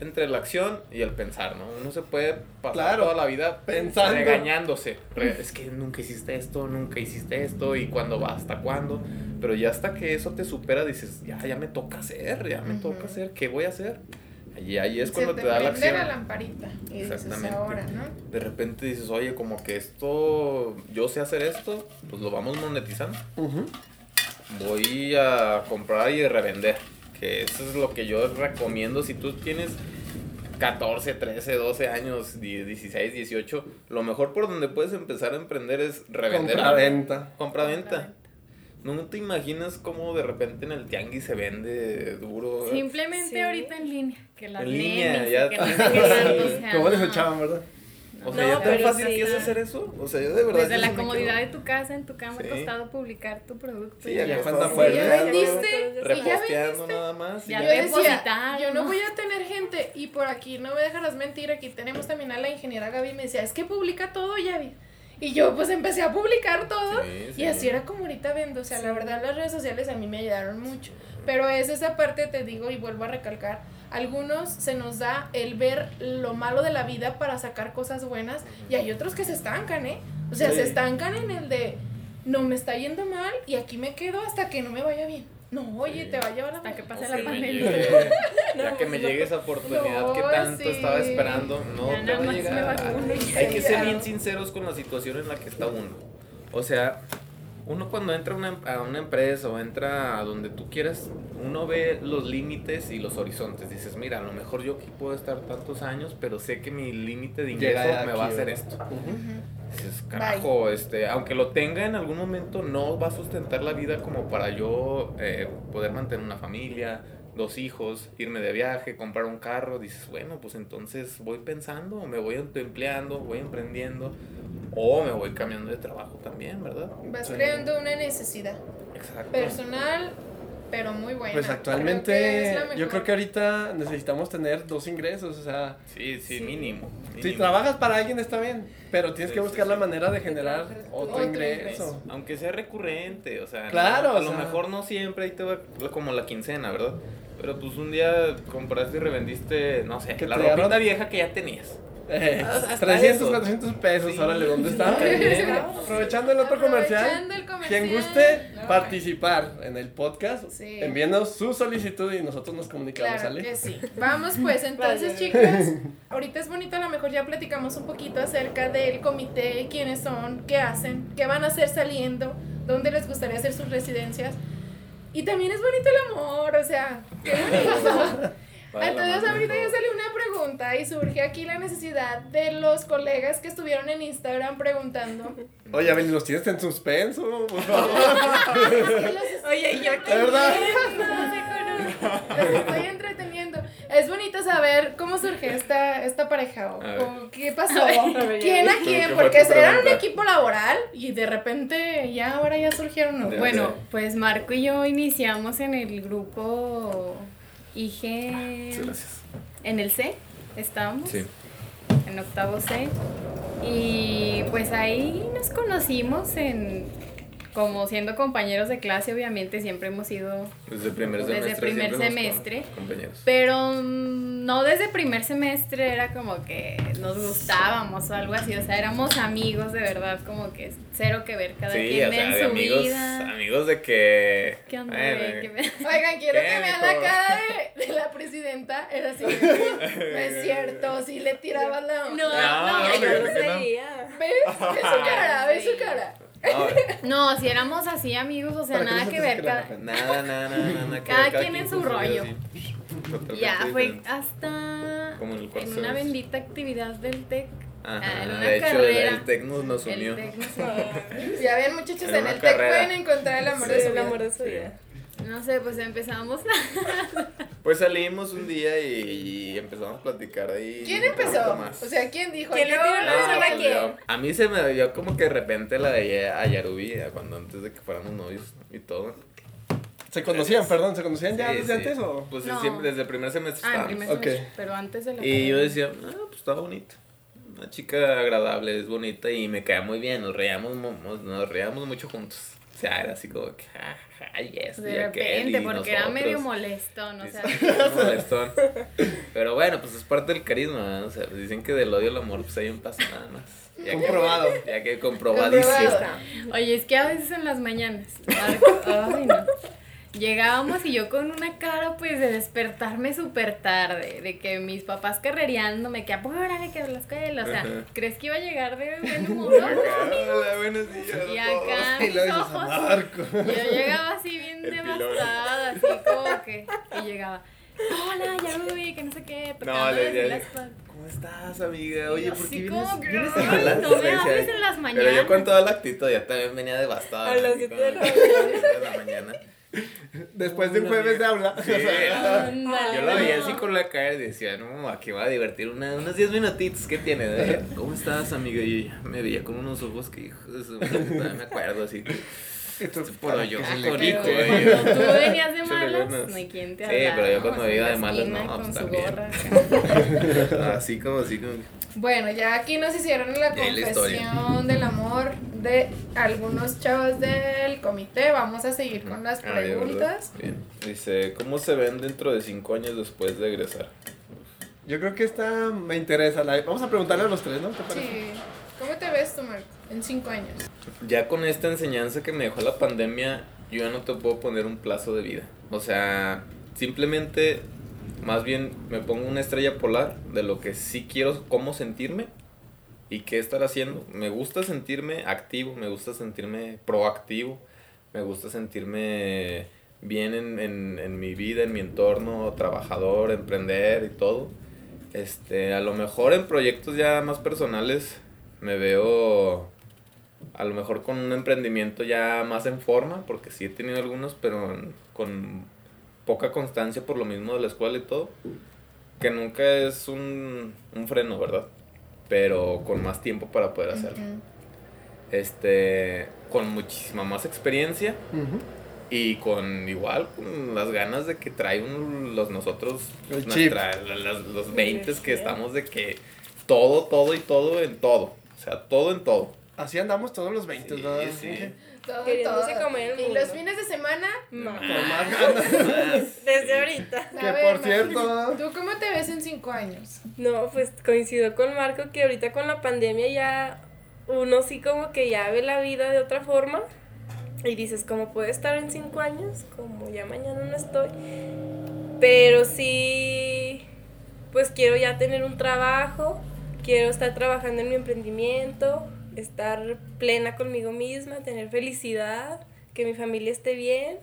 entre la acción y el pensar, ¿no? Uno se puede pasar
Claro,
toda la vida
pensando.
regañándose. Re- es que nunca hiciste esto, nunca hiciste esto, y cuándo va, hasta cuándo. Pero ya hasta que eso te supera, dices, ya, ya me toca hacer, ya me toca hacer, ¿qué voy a hacer? Y ahí es
Se
cuando
te,
te, da la acción
la lamparita. Y dices
Exactamente.
ahora, ¿no?
de repente dices, oye, como que esto, yo sé hacer esto, pues lo vamos monetizando.
Ujú.
Voy a comprar y revender, que eso es lo que yo recomiendo. Si tú tienes 14, 13, 12 años, 16, 18, lo mejor por donde puedes empezar a emprender es revender.
Compra-venta.
Compra-venta. No te imaginas cómo de repente en el tianguis se vende duro.
Simplemente
Sí.
ahorita en línea. Que las
En línea, ya-
que sea,
¿Cómo les echaban, verdad?
O sea, ya tan fácil que es hacer eso. O sea, yo de verdad.
Desde la comodidad de tu casa, en tu cama, acostado, publicar tu producto.
Sí, ya
cuenta fuerte.
Ya vendiste.
Reposteando nada más.
Ya
decía, yo no voy a tener gente. Y por aquí, no me dejarás mentir, aquí tenemos también a la ingeniera Gaby. Me decía, es que publica todo, Yavi. Y yo pues empecé a publicar todo. y así era como ahorita vendo. O sea, la verdad las redes sociales a mí me ayudaron mucho. Pero es esa parte, te digo y vuelvo a recalcar, algunos se nos da el ver lo malo de la vida para sacar cosas buenas y hay otros que se estancan, ¿eh? O sea, se estancan en el de, no me está yendo mal y aquí me quedo hasta que no me vaya bien. No, oye, te va a llevar hasta que pase la pandemia.
ya que me llegue esa oportunidad que tanto estaba esperando, no te va a llegar. Hay que ser bien sinceros con la situación en la que está uno. O sea, uno cuando entra a una, a una empresa o entra a donde tú quieras, uno ve los límites y los horizontes. Dices, mira, a lo mejor yo aquí puedo estar tantos años, pero sé que mi límite de ingreso me va a hacer esto. Dices, carajo, este, aunque lo tenga en algún momento, no va a sustentar la vida como para yo eh, poder mantener una familia, dos hijos, irme de viaje, comprar un carro. Dices, bueno, pues entonces voy pensando, me voy empleando, voy emprendiendo o me voy cambiando de trabajo también, ¿verdad?
Vas creando una necesidad Exacto. personal, pero muy buena.
Pues actualmente yo creo que ahorita necesitamos tener dos ingresos, o sea...
Sí, sí, mínimo,
Si trabajas para alguien está bien, pero tienes que buscar la manera de generar otro, ingreso.
Aunque sea recurrente, o sea...
Claro.
a lo mejor no siempre ahí te va como la quincena, ¿verdad? Pero pues un día compraste y revendiste, no sé, la ropita vieja que ya tenías.
Eh, 300, 400 pesos, órale, ¿dónde está? Aprovechando el otro comercial, quien guste participar en el podcast, sí. envíenos su solicitud y nosotros nos comunicamos,
claro Que sí. Vamos pues, entonces chicas, ahorita es bonito, a lo mejor ya platicamos un poquito acerca del comité, quiénes son, qué hacen, qué van a hacer saliendo, dónde les gustaría hacer sus residencias. Y también es bonito el amor, o sea, qué bonito. Entonces ahorita ya salió una pregunta y surge aquí la necesidad de los colegas que estuvieron en Instagram preguntando.
Oye, ven, los tienes en suspenso, por favor.
Oye, yo qué verdad. Los estoy. Bonito saber cómo surge esta, esta pareja o, qué pasó. ¿Quién a quién? Porque eran un equipo laboral y de repente ya ahora ya surgieron.
Bueno, pues Marco y yo iniciamos en el grupo IG. En el C estábamos. Sí. En octavo C. Y pues ahí nos conocimos en como siendo compañeros de clase, obviamente siempre hemos sido
desde primer semestre,
desde primer semestre pero no desde primer semestre era como que nos gustábamos o algo así, o sea, éramos amigos de verdad, como que cero que ver cada quien en su
amigos,
vida.
Amigos de que
¿Qué onda? Oigan, quiero que vean la cara de, la presidenta, era así, no es cierto, si le tirabas la
No, no, no, yo no
seguía. ¿Ves? Ve su cara, ve su cara.
No, si éramos así amigos, o sea, nada que ver.
Cada... Nada, nada, nada, nada
cada, quien en su rollo. Ya, fue hasta en, una bendita actividad del TEC.
Ajá, ah, en una de hecho, carrera. el TEC nos, unió.
ya ven, muchachos, en, el TEC pueden encontrar el amor de su vida.
No sé, pues empezamos.
pues salimos un día y, empezamos a platicar ahí.
¿Quién empezó? O sea, ¿quién dijo? ¿Quién le tiró la a quién?
A mí se me dio como que de repente la de a Yarubi, cuando antes de que fuéramos novios y todo.
¿Se conocían, perdón? ¿Se conocían ya desde antes o?
Pues siempre, desde el primer semestre ah,
primer semestre, pero antes de la
Y yo decía, ah, pues estaba bonito. Una chica agradable, es bonita y me cae muy bien, nos reíamos, nos reíamos mucho juntos. O sea, era así como que, ay, yes,
De repente, porque era medio molestón, o sea.
molestón. Pero bueno, pues es parte del carisma, O sea, dicen que del odio al amor, pues hay un paso nada más.
Ya comprobado.
ya que comprobadísimo.
Oye, es que a veces en las mañanas, ay, no Llegábamos y yo con una cara pues de despertarme súper tarde, de que mis papás carrereándome, que apúrale que a la escuela, o sea, ¿crees que iba a llegar de buen humor?
Hola, buenos días.
Y acá mis ojos, yo llegaba así bien devastada, así como que, y llegaba, hola, ya me vi, que no sé qué,
no, le, le, ¿Cómo estás, amiga? Oye, ¿por qué vienes,
vienes a No me hables en las mañanas.
Pero yo con toda la actitud ya también venía devastada.
A las 7 de
la mañana.
Después de un jueves de aula.
Sí, yo lo veía así con la cara y decía, no, aquí va a divertir una, unos 10 minutitos. ¿Qué tiene? De, ¿Cómo estás, amiga? Y me veía con unos ojos que, hijo de su puta, me acuerdo así. Que,
Esto
pero yo
Pero
colico,
cuando tú venías de malas, no hay quien te
Sí,
hablara,
pero yo cuando iba de malas, no, pues también.
gorra.
Así como así como.
Bueno, ya aquí nos hicieron la confesión del amor de algunos chavos del comité. Vamos a seguir con las
Ah,
preguntas.
Bien. Dice, ¿cómo se ven dentro de 5 años después de egresar?
Yo creo que esta me interesa. la- Vamos a preguntarle a los tres, ¿no? ¿Te parece?
Sí. ¿Cómo te ves tú, Marco, en cinco años?
Ya con esta enseñanza que me dejó la pandemia, yo ya no te puedo poner un plazo de vida. O sea, simplemente, más bien me pongo una estrella polar de lo que sí quiero, cómo sentirme y qué estar haciendo. Me gusta sentirme activo, me gusta sentirme proactivo, me gusta sentirme bien en, en, en mi vida, en mi entorno, trabajador, emprender y todo. Este, a lo mejor en proyectos ya más personales me veo a lo mejor con un emprendimiento ya más en forma, porque sí he tenido algunos, pero con poca constancia por lo mismo de la escuela y todo, que nunca es un, un freno, ¿verdad? Pero con más tiempo para poder hacerlo. Este, con muchísima más experiencia y con igual, con las ganas de que trae uno los nosotros, nuestra- las- los 20 que estamos de que todo, todo y todo en todo. O sea, todo en todo.
Así andamos todos los 20,
Sí,
¿verdad?
sí.
Todo,
Queriéndose
todo.
comer el
Y los fines de semana,
más.
Desde ahorita.
Que
ver,
por cierto.
¿Tú cómo te ves en cinco años?
No, pues coincido con Marco que ahorita con la pandemia ya uno sí como que ya ve la vida de otra forma y dices, como puede estar en cinco años, como ya mañana no estoy. Pero sí, pues quiero ya tener un trabajo, quiero estar trabajando en mi emprendimiento, estar plena conmigo misma, tener felicidad, que mi familia esté bien.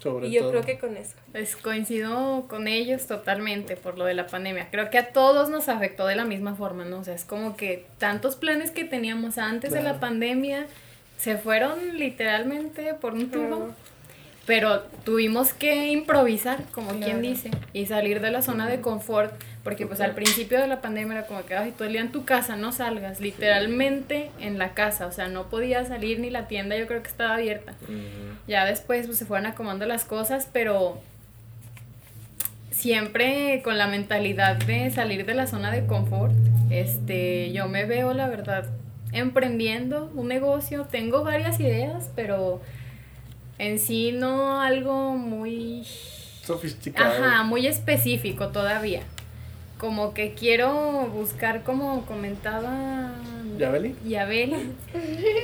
Sobre
y yo
todo.
creo que con eso.
Pues coincido con ellos totalmente por lo de la pandemia. Creo que a todos nos afectó de la misma forma, ¿no? O sea, es como que tantos planes que teníamos antes de la pandemia se fueron literalmente por un tubo.
Claro.
Pero tuvimos que improvisar, como
Claro.
quien dice, y salir de la zona de confort, porque pues al principio de la pandemia era como que, ay, todo el día en tu casa, no salgas, literalmente en la casa, o sea, no podías salir ni la tienda, yo creo que estaba abierta. Ya después pues, se fueron acomodando las cosas, pero siempre con la mentalidad de salir de la zona de confort. Este, yo me veo, la verdad, emprendiendo un negocio. Tengo varias ideas, pero en sí no algo muy
Sofisticado.
Ajá, muy específico todavía. Como que quiero buscar, como comentaba
¿Yabeli?
Yabeli,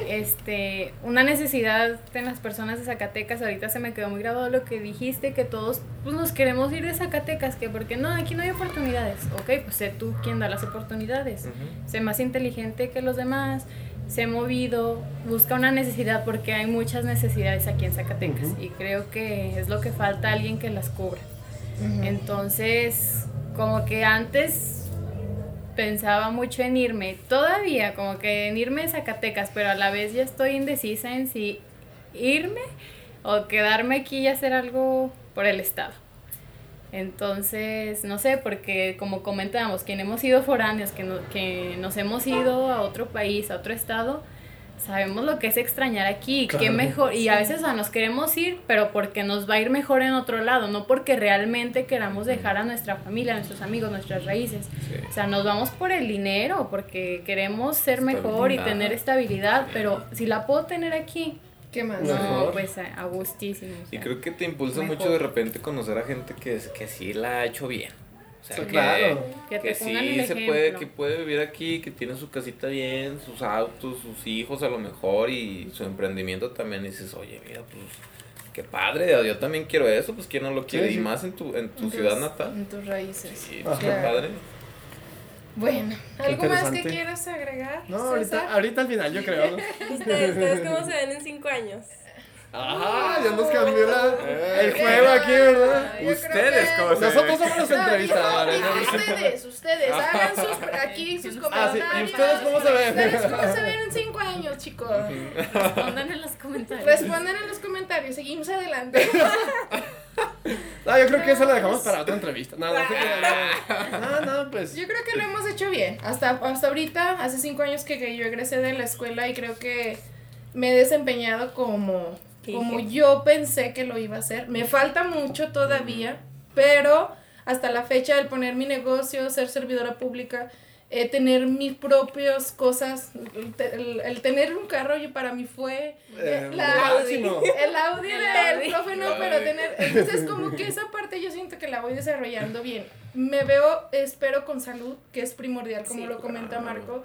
este, una necesidad en las personas de Zacatecas. Ahorita se me quedó muy grabado lo que dijiste, que todos pues, nos queremos ir de Zacatecas, que porque no, aquí no hay oportunidades. Ok, pues sé tú quien da las oportunidades. Sé más inteligente que los demás, sé movido, busca una necesidad porque hay muchas necesidades aquí en Zacatecas y creo que es lo que falta alguien que las cubra. Entonces, como que antes pensaba mucho en irme, todavía como que en irme a Zacatecas, pero a la vez ya estoy indecisa en si irme o quedarme aquí y hacer algo por el estado. Entonces, no sé, porque como comentábamos, quien hemos sido foráneos, que, no- que nos hemos ido a otro país, a otro estado, sabemos lo que es extrañar aquí, qué mejor, y a veces o sea, nos queremos ir, pero porque nos va a ir mejor en otro lado, no porque realmente queramos dejar a nuestra familia, a nuestros amigos, nuestras raíces.
Sí.
O sea, nos vamos por el dinero, porque queremos ser mejor y tener estabilidad, pero si la puedo tener aquí,
¿Qué más?
No. Mejor.
pues a, a gustísimo. o
Y creo que te impulsa
Mejor.
mucho de repente conocer a gente que, que sí la ha hecho bien. O sea,
Sí,
que,
claro.
Que
que sí se puede, que puede vivir aquí, que tiene su casita bien, sus autos, sus hijos a lo mejor y su emprendimiento también. Y dices, oye, mira, pues qué padre, yo también quiero eso, pues quién no lo quiere.
Sí,
Y
sí.
más en tu, en tu
En
ciudad natal.
En tus raíces.
Sí, pues qué padre.
Bueno, ¿algo más que quieras agregar?
No, ahorita, ahorita al final yo creo.
¿Ustedes, ustedes cómo se ven en cinco años?
Ajá, ya nos cambió la, el juego aquí, ¿verdad?
Yo creo
Ustedes,
que-
¿cómo se-
Nosotros somos los entrevistadores.
dijo-
¿no?
dijo ustedes, ustedes, hagan sus, aquí sus
Ah, sí,
comentarios.
¿y ustedes cómo se ven?
¿Ustedes cómo se ven en cinco años, chicos?
Respondan en los comentarios.
Respondan en los comentarios, seguimos adelante.
No, yo creo que eso lo dejamos para otra entrevista. No, no, crean, no, no, pues.
Yo creo que lo hemos hecho bien. Hasta, hasta ahorita, hace cinco años que, que yo egresé de la escuela y creo que me he desempeñado como, como yo pensé que lo iba a hacer. Me falta mucho todavía, pero hasta la fecha el poner mi negocio, ser servidora pública, eh, tener mis propias cosas, el, te- el- el tener un carro y para mí fue
Eh,
eh, la, el Audi
El
del
Audi.
profe no, pero
Audi.
tener, entonces como que esa parte yo siento que la voy desarrollando bien. Me veo, espero con salud, que es primordial, como
Sí,
lo comenta
claro.
Marco.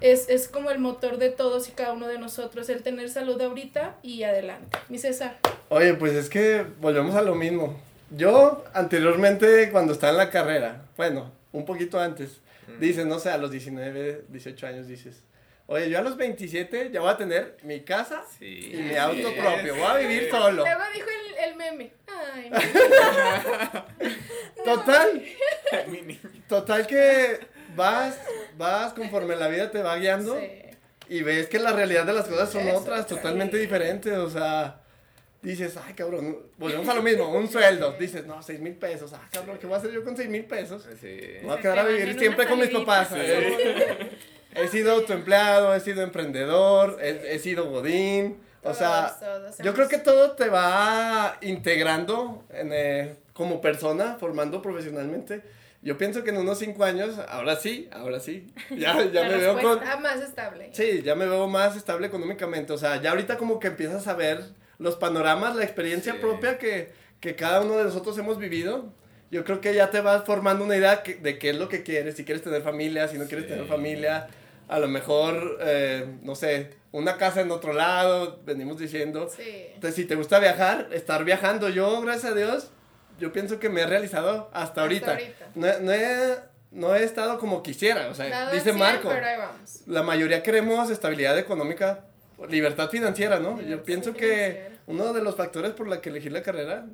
Es, es como el motor de todos y cada uno de nosotros, el tener salud ahorita y adelante. Mi César.
Oye, pues es que volvemos a lo mismo. Yo, anteriormente, cuando estaba en la carrera, bueno, un poquito antes, dices, no sé, a los 19, 18 años, dices, oye, yo a los 27 ya voy a tener mi casa
Sí.
y mi auto propio, voy a vivir solo.
Luego dijo el, el meme. Ay,
Total,
Mi niño.
total que vas, vas conforme la vida te va guiando
sí.
y ves que la realidad de las cosas son
Eso,
otras,
sí.
totalmente diferentes, o sea, dices, ay cabrón, volvemos a lo mismo, un sueldo, dices, no, 6 mil pesos, ah cabrón, ¿qué voy a hacer yo con 6 mil pesos?
Sí.
Me voy a quedar a vivir siempre con mis papás.
Sí.
¿eh? He sido autoempleado, he sido emprendedor, he, he sido godín, o sea,
Todos, todos
yo creo que todo te va integrando en, eh, como persona, formando profesionalmente. Yo pienso que en unos cinco años, ahora sí, ahora sí, ya, ya
La
me veo con...
más estable.
Sí, ya me veo más estable económicamente. O sea, ya ahorita como que empiezas a ver los panoramas, la experiencia
Sí.
propia que, que cada uno de nosotros hemos vivido. Yo creo que ya te vas formando una idea que- de qué es lo que quieres. Si quieres tener familia, si no quieres
Sí.
tener familia. A lo mejor, eh, no sé, una casa en otro lado, venimos diciendo.
Sí.
Entonces, si te gusta viajar, estar viajando. Yo, gracias a Dios, yo pienso que me he realizado hasta ahorita.
ahorita.
No, he- no he, no he estado como quisiera. O sea,
Nada
dice Marco
Pero ahí vamos.
la mayoría queremos estabilidad económica, libertad financiera, ¿no? Yo pienso
financiera.
que uno de los factores por la que elegí la carrera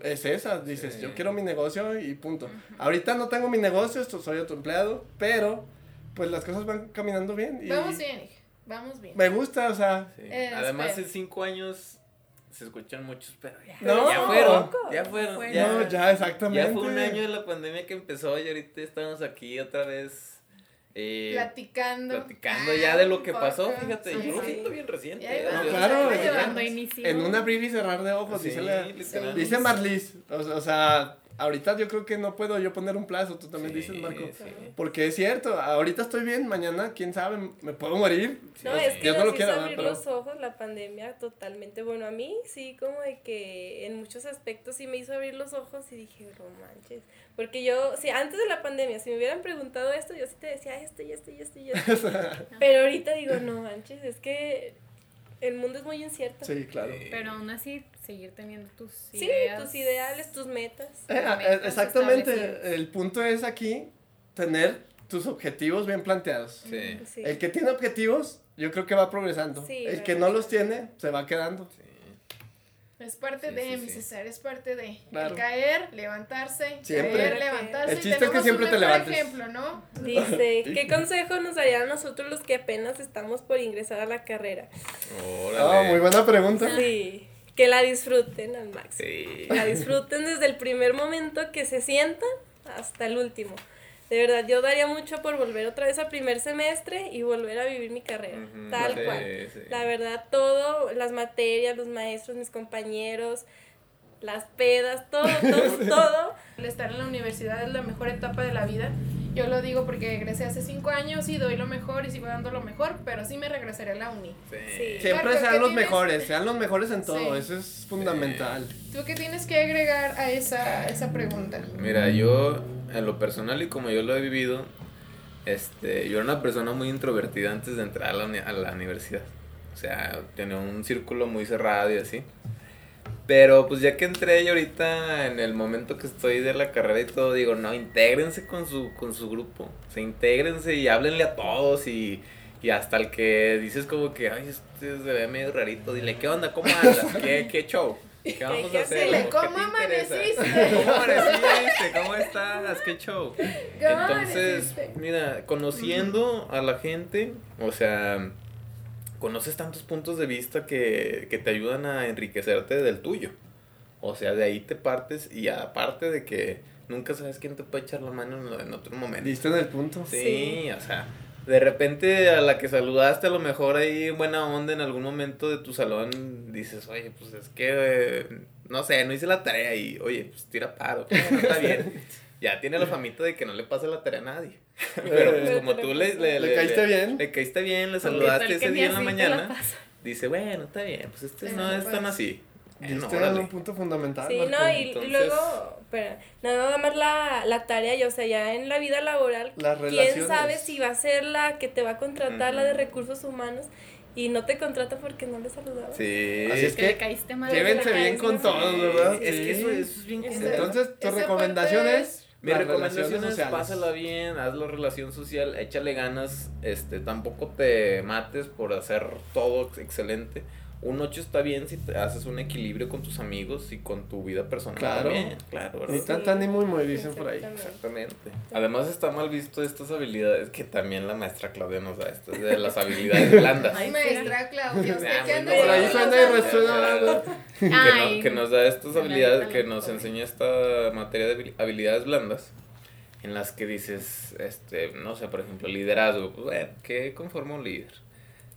es esa. Dices,
Sí.
yo quiero mi negocio y punto. Ahorita no tengo mi negocio, esto, soy autoempleado, pero pues las cosas van caminando bien. Y
Vamos bien, hija. Vamos bien.
Me gusta, o sea,
Sí.
Eh,
Además, en cinco años se escuchan muchos, pero ya,
No.
ya fueron. Ya fueron.
Bueno.
Ya,
no, ya exactamente.
ya fue un año de la pandemia que empezó y ahorita estamos aquí otra vez. eh,
Platicando.
platicando
Ah,
ya de lo que
poco.
pasó. Fíjate,
Sí,
yo lo
sí.
siento bien reciente. Eh,
No, claro. En un abrir y cerrar de ojos,
Sí,
dice, la- dice Marlis. O, o sea, ahorita yo creo que no puedo yo poner un plazo, tú también
Sí,
dices, Marco.
sí.
Porque es cierto, ahorita estoy bien, mañana, quién sabe, me puedo morir.
No, es que
Dios
nos
no lo
hizo
quiera,
abrir
pero-
los ojos la pandemia totalmente. Bueno, a mí sí, como de que en muchos aspectos sí me hizo abrir los ojos y dije, no manches. Porque yo, sí, antes de la pandemia, si me hubieran preguntado esto, yo sí te decía esto y esto y esto y esto. Pero ahorita digo, no manches, es que el mundo es muy incierto.
Sí, claro.
Pero aún así, seguir teniendo tus
Sí,
ideas.
tus ideales, tus metas.
Eh,
Tus
eh,
metas
exactamente, el punto es aquí tener tus objetivos bien planteados.
Sí.
Sí.
El que tiene objetivos, yo creo que va progresando.
Sí,
el que no los tiene, se va quedando.
Sí.
Es parte
Sí,
de,
sí,
mi
sí.
César, es parte de.
Claro.
El caer, levantarse,
Siempre.
caer, levantarse.
El
y
chiste es que siempre te levantes.
ejemplo, ¿no?
Dice, ¿qué consejo nos darían a nosotros los que apenas estamos por ingresar a la carrera?
Ah, muy buena pregunta.
Sí, que la disfruten al máximo.
Sí.
La disfruten desde el primer momento que se sientan hasta el último. De verdad, yo daría mucho por volver otra vez al primer semestre y volver a vivir mi carrera, tal
sí,
cual.
sí.
La verdad, todo, las materias, los maestros, mis compañeros, las pedas, todo, todo, todo.
El estar en la universidad es la mejor etapa de la vida. Yo lo digo porque egresé hace cinco años y doy lo mejor y sigo dando lo mejor, pero sí me regresaré a la uni.
Sí.
Sí.
Siempre sean
¿qué
los
tienes?
mejores, sean los mejores en todo,
Sí.
eso es fundamental.
¿Tú qué tienes que agregar a esa, esa pregunta?
Mira, yo, en lo personal y como yo lo he vivido, este, yo era una persona muy introvertida antes de entrar a la, uni- a la universidad. O sea, tenía un círculo muy cerrado y así. Pero pues ya que entré y ahorita en el momento que estoy de la carrera y todo, digo, no, intégrense con su, con su grupo. O sea, intégrense y háblenle a todos y, Y hasta el que dices como que, ay, este se ve medio rarito, dile, ¿qué onda? ¿Cómo andas? ¿Qué, qué show? ¿Qué vamos a hacer?
¿cómo amaneciste?
¿Cómo amaneciste? ¿Cómo estás? ¿Qué show? Entonces, mira, conociendo a la gente, o sea, conoces tantos puntos de vista que, que te ayudan a enriquecerte del tuyo. O sea, de ahí te partes y aparte de que nunca sabes quién te puede echar la mano en, otro momento.
¿Viste en el punto?
Sí, o sea, de repente a la que saludaste a lo mejor ahí buena onda en algún momento de tu salón dices, oye, pues es que, no sé, no hice la tarea y, oye, pues tira paro, no está bien. ya tiene la famita de que no le pase la tarea a nadie. Pero pues como tú le,
le, caíste bien.
Le caíste bien, le saludaste ese día en la mañana. Dice, bueno, está bien, pues este no es tan pues, así.
Este es un punto fundamental.
Sí, no, y, luego, pero, nada más la, la tarea, y, o sea, ya en la vida laboral, ¿quién sabe si va a ser la que te va a contratar, la de recursos humanos? Y no te contrata porque no le saludaba.
Sí.
Así es que, le caíste mal. Llévense bien con todos, ¿verdad? Es que eso, es bien Entonces, tu recomendación es
mi recomendación es pásala bien, haz la relación social, échale ganas, este, tampoco te mates por hacer todo excelente un 8 está bien si te haces un equilibrio con tus amigos y con tu vida personal
claro.
también. Claro,
¿verdad? Ni tan ni muy muy dicen por ahí.
Exactamente. Además está mal visto estas habilidades que también la maestra Claudia nos da, estas de las habilidades blandas.
Ay, maestra Claudia, usted qué anda
Por ahí suena y resuena.
Que, no, que nos da estas habilidades, que nos enseña esta materia de habilidades blandas en las que dices, este, no sé, por ejemplo, liderazgo, pues bueno, ¿qué conforma un líder?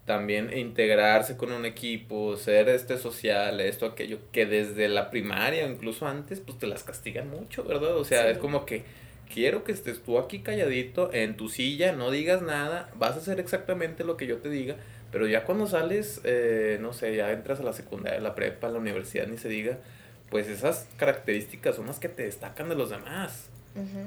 También integrarse con un equipo, ser este social, esto, aquello, que desde la primaria, incluso antes, pues te las castigan mucho, ¿verdad? O sea, es como que quiero que estés tú aquí calladito en tu silla, no digas nada, vas a hacer exactamente lo que yo te diga, pero ya cuando sales, eh, no sé, ya entras a la secundaria, la prepa, a la universidad, ni se diga, pues esas características son las que te destacan de los demás.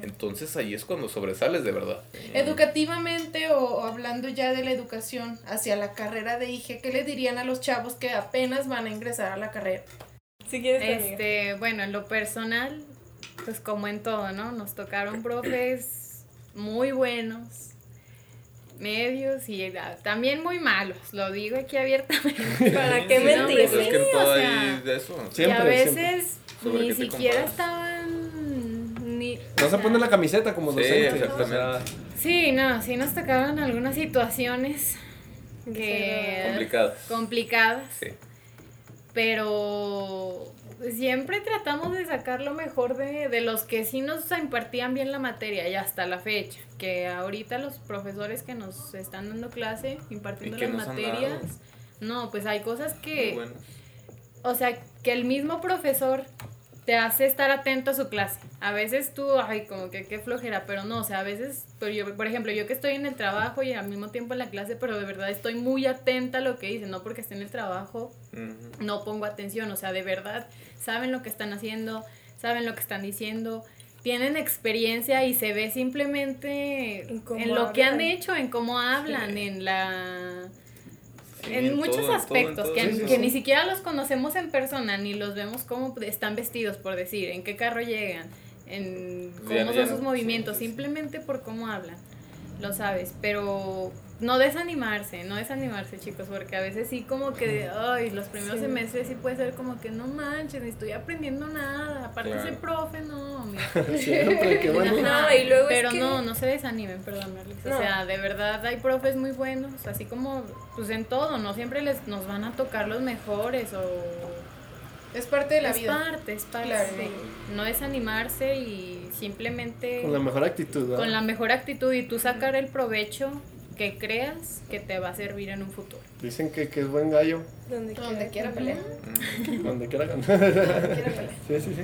Entonces ahí es cuando sobresales de verdad.
Educativamente o, hablando ya de la educación hacia la carrera de IG, ¿qué le dirían a los chavos que apenas van a ingresar a la carrera?
Si quieres, este, bueno, en lo personal, pues como en todo, ¿no? Nos tocaron profes muy buenos, medios y también muy malos, lo digo aquí abiertamente.
¿Para qué mentir?
Pues es que todo ahí de eso.
Siempre, y a veces ni siquiera estaban
no se pone la camiseta como docente. Sí, exactamente.
Sí, no, sí nos tocaban algunas situaciones que...
Complicadas.
Complicadas. Sí. Pero siempre tratamos de sacar lo mejor de, de, los que sí nos impartían bien la materia y hasta la fecha. Que ahorita los profesores que nos están dando clase, impartiendo las materias, no, pues hay cosas que... O sea, que el mismo profesor te hace estar atento a su clase. A veces tú, ay, como que qué flojera, pero no, o sea, a veces, pero yo, por ejemplo, yo que estoy en el trabajo y al mismo tiempo en la clase, pero de verdad estoy muy atenta a lo que dicen, no porque esté en el trabajo, no pongo atención, o sea, de verdad, saben lo que están haciendo, saben lo que están diciendo, tienen experiencia y se ve simplemente en, lo que han hecho, en cómo hablan, en la en muchos aspectos, que, ni siquiera los conocemos en persona, ni los vemos cómo están vestidos, por decir, en qué carro llegan, en cómo son sus movimientos, simplemente por cómo hablan, lo sabes, pero no desanimarse, no desanimarse, chicos, porque a veces sí como que, ay, los primeros semestres sí puede ser como que no manches, ni estoy aprendiendo nada, aparte ese profe, no,
Siempre, bueno.
no, y luego Pero no, no se desanimen, perdón, O sea, de verdad hay profes muy buenos, así como, pues en todo, no siempre les nos van a tocar los mejores o...
Es parte de la vida.
Es parte, es parte. No desanimarse y simplemente...
Con la mejor actitud.
Con la mejor actitud y tú sacar el provecho que creas que te va a servir en un futuro.
Dicen que, que es buen gallo.
Donde, quiera, pelear.
Donde quiera ganar. Donde quiera pelear. Sí, sí, sí.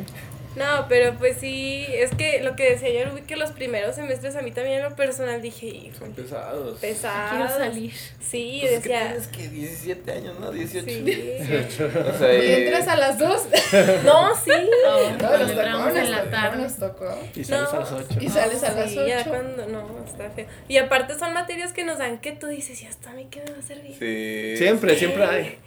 No, pero pues sí, es que lo que decía yo, que los primeros semestres a mí también en lo personal dije,
son pesados.
Pesados.
Quiero salir.
Sí, pues decía.
Es que tienes que 17 años, ¿no? 18. Sí.
18.
o sea, y entras a las 2.
no, sí.
No, no nos tocó, en la tarde. Nos tocó.
Y sales a las 8.
Y sales a las 8.
Ya cuando, no, está feo. Y aparte son materias que nos dan que tú dices, ya está, a mí qué me va a servir.
Sí.
Siempre, siempre hay.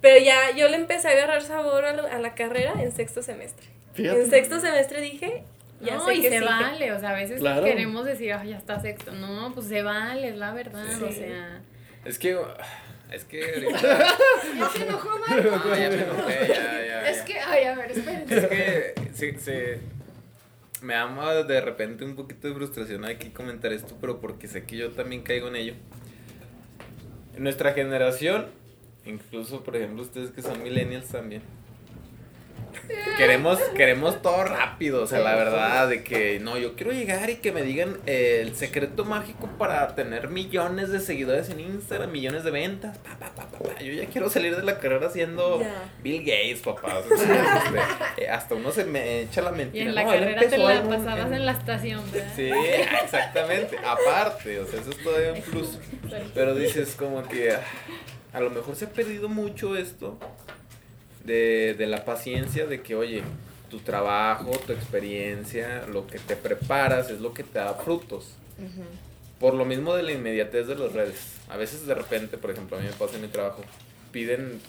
Pero ya yo le empecé a agarrar sabor a, a la carrera en sexto semestre. En sexto semestre dije, ya
no,
sé
y se vale, o sea, a veces queremos decir, ya está sexto. No, pues se vale, es la verdad, o sea,
Es que. Es que.
ya se enojó, Marco.
No, ya me enojé, ya, ya.
Es que, ay, a ver, espérense.
Es que. Se, se, me ama de repente un poquito de frustración aquí comentar esto, pero porque sé que yo también caigo en ello. En nuestra generación, incluso por ejemplo ustedes que son millennials también, queremos, queremos todo rápido, o sea, la verdad, de que no, yo quiero llegar y que me digan eh, el secreto mágico para tener millones de seguidores en Instagram, millones de ventas, pa, pa, pa, pa, Yo ya quiero salir de la carrera siendo. Bill Gates, papá. o sea, este, eh, hasta uno se me echa la
Y
mentira.
en la
no,
carrera te la pasabas
en-
en la estación, ¿verdad?
Sí, exactamente. Aparte, o sea, eso es todavía un plus. Pero dices como que ah, a lo mejor se ha perdido mucho esto de, de la paciencia de que, oye, tu trabajo, tu experiencia, lo que te preparas es lo que te da frutos. Por lo mismo de la inmediatez de las redes. A veces de repente, por ejemplo, a mí me pasa en mi trabajo, piden,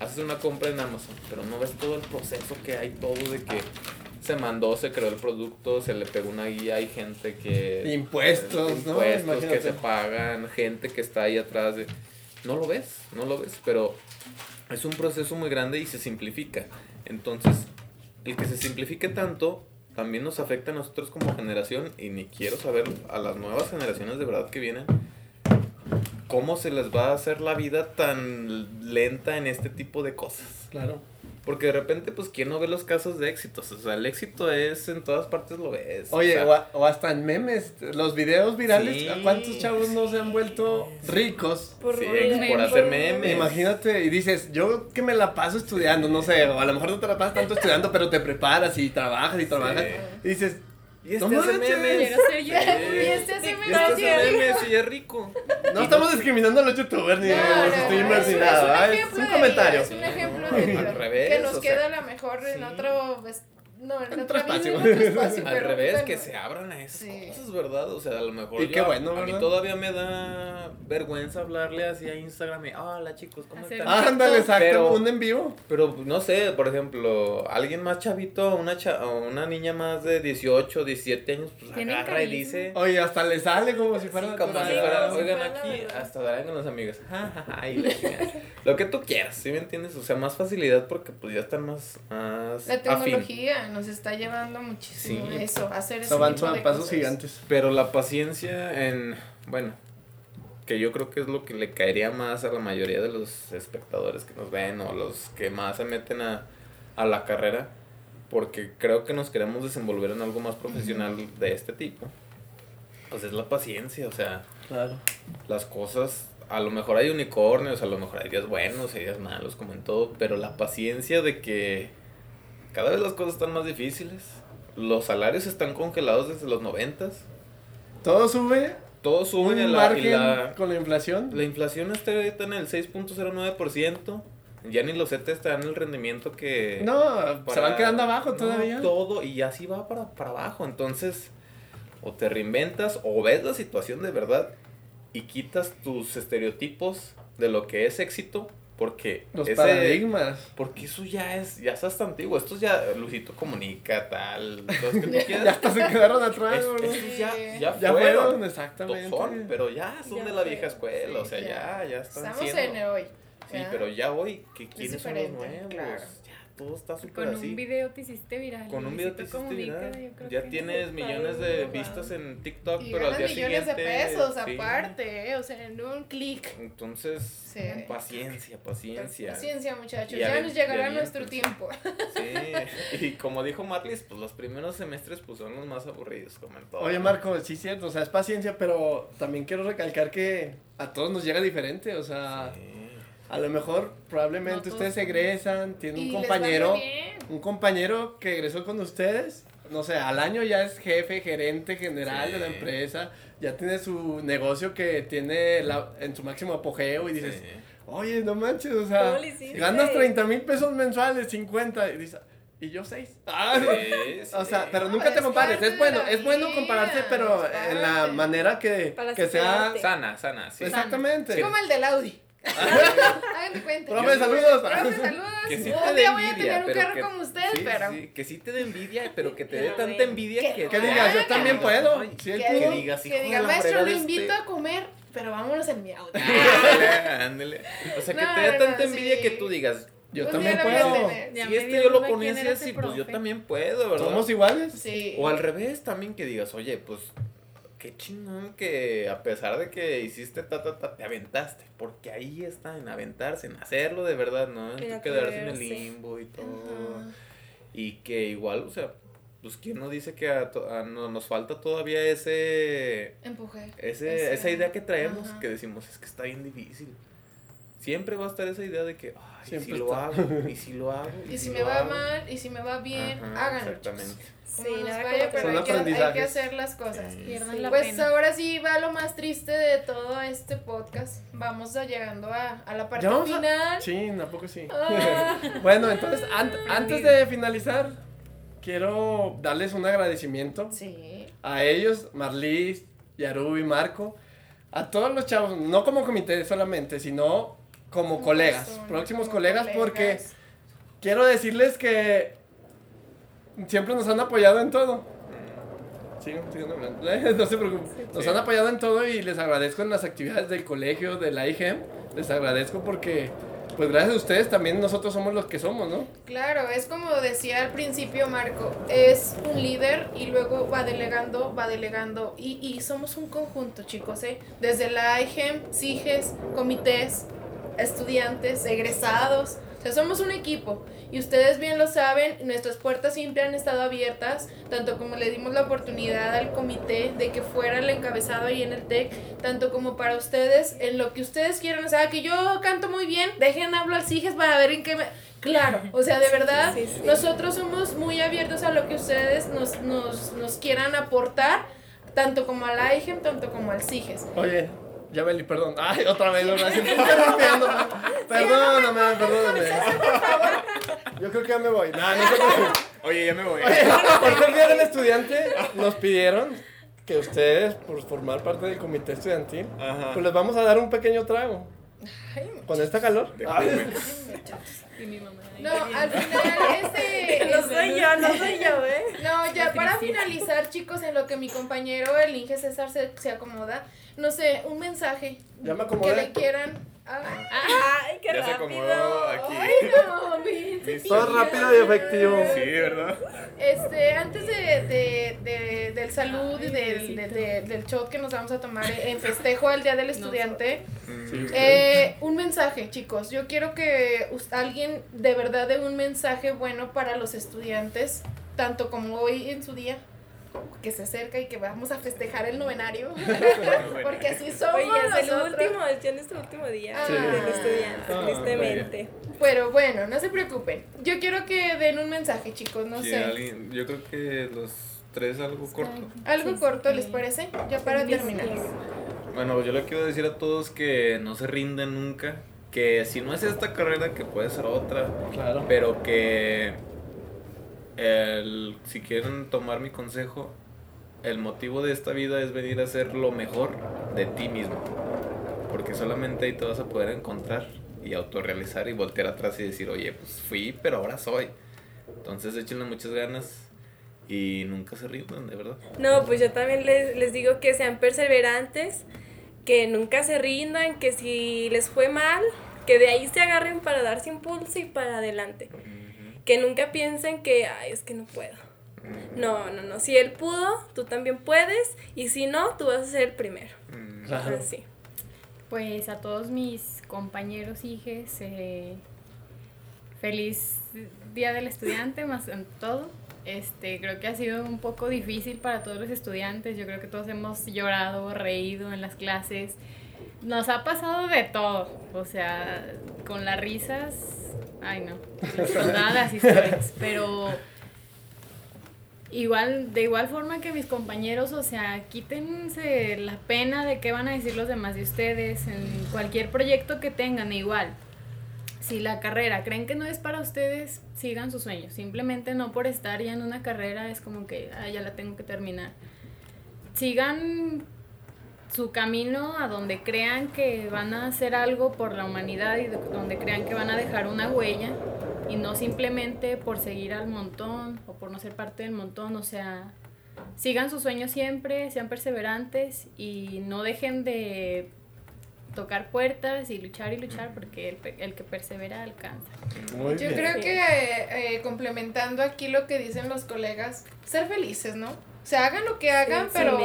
haces una compra en Amazon, pero no ves todo el proceso que hay, todo de que se mandó, se creó el producto, se le pegó una guía, hay gente que...
Impuestos, ¿no?
Impuestos que se pagan, gente que está ahí atrás de... No lo ves, no lo ves, pero es un proceso muy grande y se simplifica. Entonces, el que se simplifique tanto también nos afecta a nosotros como generación y ni quiero saber a las nuevas generaciones de verdad que vienen cómo se les va a hacer la vida tan lenta en este tipo de cosas.
Claro.
Porque de repente, pues, ¿quién no ve los casos de éxitos? O sea, el éxito es en todas partes lo ves.
Oye,
o
o,
sea,
a- o hasta en memes, los videos virales,
Sí.
¿a cuántos chavos no se han vuelto ricos?
Por,
Sí,
por-
por hacer memes.
Imagínate, y dices, yo que me la paso estudiando, no sé, o a lo mejor no te la pasas tanto estudiando, pero te preparas y trabajas y trabajas. Y dices,
Y este
No
hace memes.
Quiero ser yo.
Sí.
Y este hace
Y
memes.
este hace memes y es rico.
no estamos discriminando a los youtubers ni
No,
a los
no,
streamers
es
ni nada,
es un
¿verdad? es un comentario.
Es un ejemplo.
Al revés,
Que nos queda a lo mejor en otro. Pues, No, en
Otro espacio.
en otro espacio.
Al
pero
revés,
bueno.
que se abran a esas
Sí.
cosas, ¿verdad? O sea, a lo mejor.
Y qué bueno,
A mí todavía me da vergüenza hablarle así a Instagram y, hola chicos, ¿cómo están?
Ándale, exacto, un en vivo.
Pero no sé, por ejemplo, alguien más chavito, una cha o una niña más de 18, 17 años, pues agarra y dice.
Oye, hasta le sale como si fuera
Sí, como si fuera, oigan aquí, hasta darán con los amigos. Lo que tú quieras, ¿sí me entiendes? O sea, más facilidad porque pues ya están más, más
La
afín.
Nos está llevando muchísimo
Sí.
eso, hacer
Se
ese
avanzan a pasos
cosas.
gigantes.
Pero la paciencia en, bueno, que yo creo que es lo que le caería más a la mayoría de los espectadores que nos ven o los que más se meten a, a la carrera, porque creo que nos queremos desenvolver en algo más profesional de este tipo. Pues es la paciencia, o sea,
Claro.
las cosas, a lo mejor hay unicornios, a lo mejor hay días buenos, hay días malos, como en todo, pero la paciencia de que cada vez las cosas están más difíciles. Los salarios están congelados desde los noventas.
Todo sube.
Todo sube la, la,
con la inflación.
la inflación está ahorita en el 6.09%. Ya ni los CETES te dan el rendimiento que...
No, se van quedando abajo
no,
todavía.
todo, y así va para, para abajo. Entonces, o te reinventas o ves la situación de verdad y quitas tus estereotipos de lo que es éxito, porque
Los
ese-
paradigmas.
Porque eso ya es, ya es hasta antiguo. Esto ya, Luisito Comunica, tal, los que tú
Ya
quieras.
hasta se quedaron atrás,
Es- ya, ya,
Ya
fueron.
fueron, exactamente.
Son, pero ya son
Ya
de la
fueron,
vieja escuela, o sea, ya, ya están
Estamos
siendo.
en el hoy.
Sí, pero ya hoy, que ¿quiénes son los nuevos?
claro.
Todo está súper
Con
así.
un video te hiciste viral.
Con un video te hiciste
Comunica,
viral.
yo creo
Ya tienes millones de
wow.
vistas en TikTok,
Y
pero al día
millones
siguiente.
de pesos
sí.
aparte, ¿eh? o sea, en un clic.
Entonces,
Sí.
paciencia, paciencia.
Paciencia, muchachos. Ya nos llegará nuestro
aviéntense.
tiempo.
Sí, y como dijo Marlis, pues los primeros semestres pues son los más aburridos, como en todo.
Oye. Marco, sí es cierto, o sea, es paciencia, pero también quiero recalcar que a todos nos llega diferente, o sea,
Sí.
A lo mejor probablemente
No
ustedes
son-
egresan, tienen un compañero, un compañero que egresó con ustedes, no sé, al año ya es jefe, gerente general
Sí.
de la empresa, ya tiene su negocio que tiene la- en su máximo apogeo y dices,
Sí.
oye, no manches, o sea, ganas 30 mil pesos mensuales, 50, y dices, y yo 6.
Sí, sí.
O sea, pero
No,
nunca te
es
compares. Es bueno, es bueno compararse, pero en la manera que, que sea.
Sana, sana, sí.
Exactamente.
Es como el del Audi. Hagan de cuenta.
Profe, saludos.
Profe, saludos.
Que sí
un
te dé
día voy a
envidia,
tener un
pero
carro
que-
como ustedes,
sí,
pero.
sí, que sí te dé envidia, pero que te dé tanta envidia
Que-
que...
Que digas, yo también puedo.
Que,
digas,
que diga, maestro, lo
este".
invito a comer. pero vámonos en mi auto.
ándale, O sea, que te da tanta envidia que tú digas,
yo pues también puedo.
Si este yo lo ponía así, así pues yo también puedo, ¿verdad?
¿Somos iguales?
Sí.
O al revés también que digas, oye, pues qué chingón que a pesar de que hiciste ta, ta, ta, te aventaste. Porque ahí está, en aventarse, en hacerlo de verdad, ¿no? En quedarse en el limbo y todo. Y que igual, o sea, pues quién no dice que a, no, nos falta todavía ese
empuje.
ese, esa idea que traemos que decimos es que está bien difícil siempre va a estar esa idea de que ay, si lo hago y si lo hago
y, si, me va mal y si me va bien háganlo exactamente Sí,
vaya,
pero hay que, hay que, hacer las cosas. pues ahora sí va lo más triste de todo este podcast. Vamos a llegando a, a la parte final.
Sí, tampoco sí. Ah. bueno, entonces, antes de finalizar, quiero darles un agradecimiento a ellos, Marlis, Yaru y Marco, a todos los chavos, no como comité solamente, sino como colegas, próximos colegas, porque quiero decirles que siempre nos han apoyado en todo. Sí, no se preocupen. Nos han apoyado en todo y les agradezco en las actividades del colegio, de la IGEM. Les agradezco porque pues gracias a ustedes también nosotros somos los que somos, ¿no?
Claro, es como decía al principio Marco, es un líder y luego va delegando, va delegando y, y somos un conjunto, chicos, ¿eh? Desde la IGEM, SIGES, comités, estudiantes, egresados, o sea, somos un equipo y ustedes bien lo saben, nuestras puertas siempre han estado abiertas, tanto como le dimos la oportunidad al comité de que fuera el encabezado ahí en el TEC, tanto como para ustedes, en lo que ustedes quieran, o sea, que yo canto muy bien, dejen hablo al CIGES para ver en qué me... Claro, o sea, de verdad, nosotros somos muy abiertos a lo que ustedes nos, nos, nos quieran aportar, tanto como al AIGEM, tanto como al CIGES.
Oye, ya Beli, perdón. Ay, otra vez, ¿no? Siempre Perdóname, perdóname. Yo creo que ya me voy. No, no sé
Oye, ya me voy.
por ser día del estudiante, nos pidieron que ustedes, por formar parte del comité estudiantil, pues les vamos a dar un pequeño trago. Con esta calor.
No, al final este...
No soy yo, no soy yo, ¿eh?
No, ya para finalizar, chicos, en lo que mi compañero, el Inge César, se, se acomoda, no sé, un mensaje
ya me
que le quieran
Ay, qué
ya
rápido.
se acomodó aquí.
Ay, no, mi,
Todo rápido y efectivo.
Sí, ¿verdad?
Este, antes de, de, de del salud y del, del shot que nos vamos a tomar en festejo al Día del Estudiante, eh, un mensaje, chicos. Yo quiero que alguien de verdad dé un mensaje bueno para los estudiantes, tanto como hoy en su día que se acerca y que vamos a festejar el novenario. Porque así somos.
Oye, es el último, ya es nuestro último día ah. del estudiante, ah, tristemente.
Pero bueno, no se preocupen. Yo quiero que den un mensaje, chicos, no sé.
yo creo que los tres algo corto.
Algo corto, ¿les parece? Ya para terminar.
Bueno, yo le quiero decir a todos que no se rinden nunca. Que si no es esta carrera, que puede ser otra.
Claro.
Pero que el, si quieren tomar mi consejo, el motivo de esta vida es venir a ser lo mejor de ti mismo. Porque solamente ahí te vas a poder encontrar y autorrealizar y voltear atrás y decir, oye, pues fui, pero ahora soy. Entonces échenle muchas ganas y nunca se rindan, de verdad.
No, pues yo también les, les digo que sean perseverantes, que nunca se rindan, que si les fue mal, que de ahí se agarren para darse impulso y para adelante que nunca piensen que, ay, es que no puedo. No, no, no. Si él pudo, tú también puedes. Y si no, tú vas a ser el primero. Mm. Claro. Así.
Pues a todos mis compañeros, hijes, eh, feliz Día del Estudiante, más en todo. Este, creo que ha sido un poco difícil para todos los estudiantes. Yo creo que todos hemos llorado, reído en las clases. Nos ha pasado de todo. O sea, con las risas Ay, no. Nada las historias. Pero igual, de igual forma que mis compañeros, o sea, quítense la pena de qué van a decir los demás de ustedes en cualquier proyecto que tengan, igual. Si la carrera creen que no es para ustedes, sigan sus sueños. Simplemente no por estar ya en una carrera es como que ah, ya la tengo que terminar. Sigan su camino a donde crean que van a hacer algo por la humanidad y donde crean que van a dejar una huella y no simplemente por seguir al montón o por no ser parte del montón, o sea, sigan sus sueños siempre, sean perseverantes y no dejen de tocar puertas y luchar y luchar porque el, el que persevera alcanza.
Yo creo que eh, complementando aquí lo que dicen los colegas, ser felices, ¿no? O sea, hagan lo que hagan, pero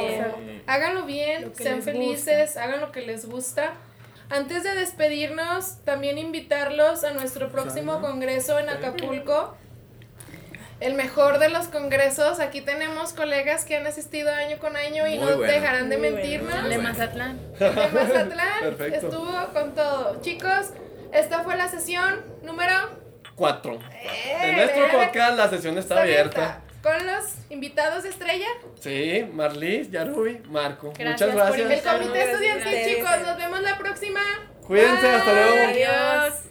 háganlo bien, sean felices, hagan lo que les gusta. Antes de despedirnos, también invitarlos a nuestro próximo congreso en Acapulco el mejor de los congresos. Aquí tenemos colegas que han asistido año con año y no dejarán de mentirnos.
de Mazatlán.
de Mazatlán. Estuvo con todo. Chicos, esta fue la sesión número
4. en nuestro podcast la sesión está, abierta.
Con los invitados de estrella.
Sí, Marlis, Yarubi, Marco. Muchas gracias.
El comité estudiantil, chicos. Nos vemos la próxima.
Cuídense, hasta luego.
Adiós.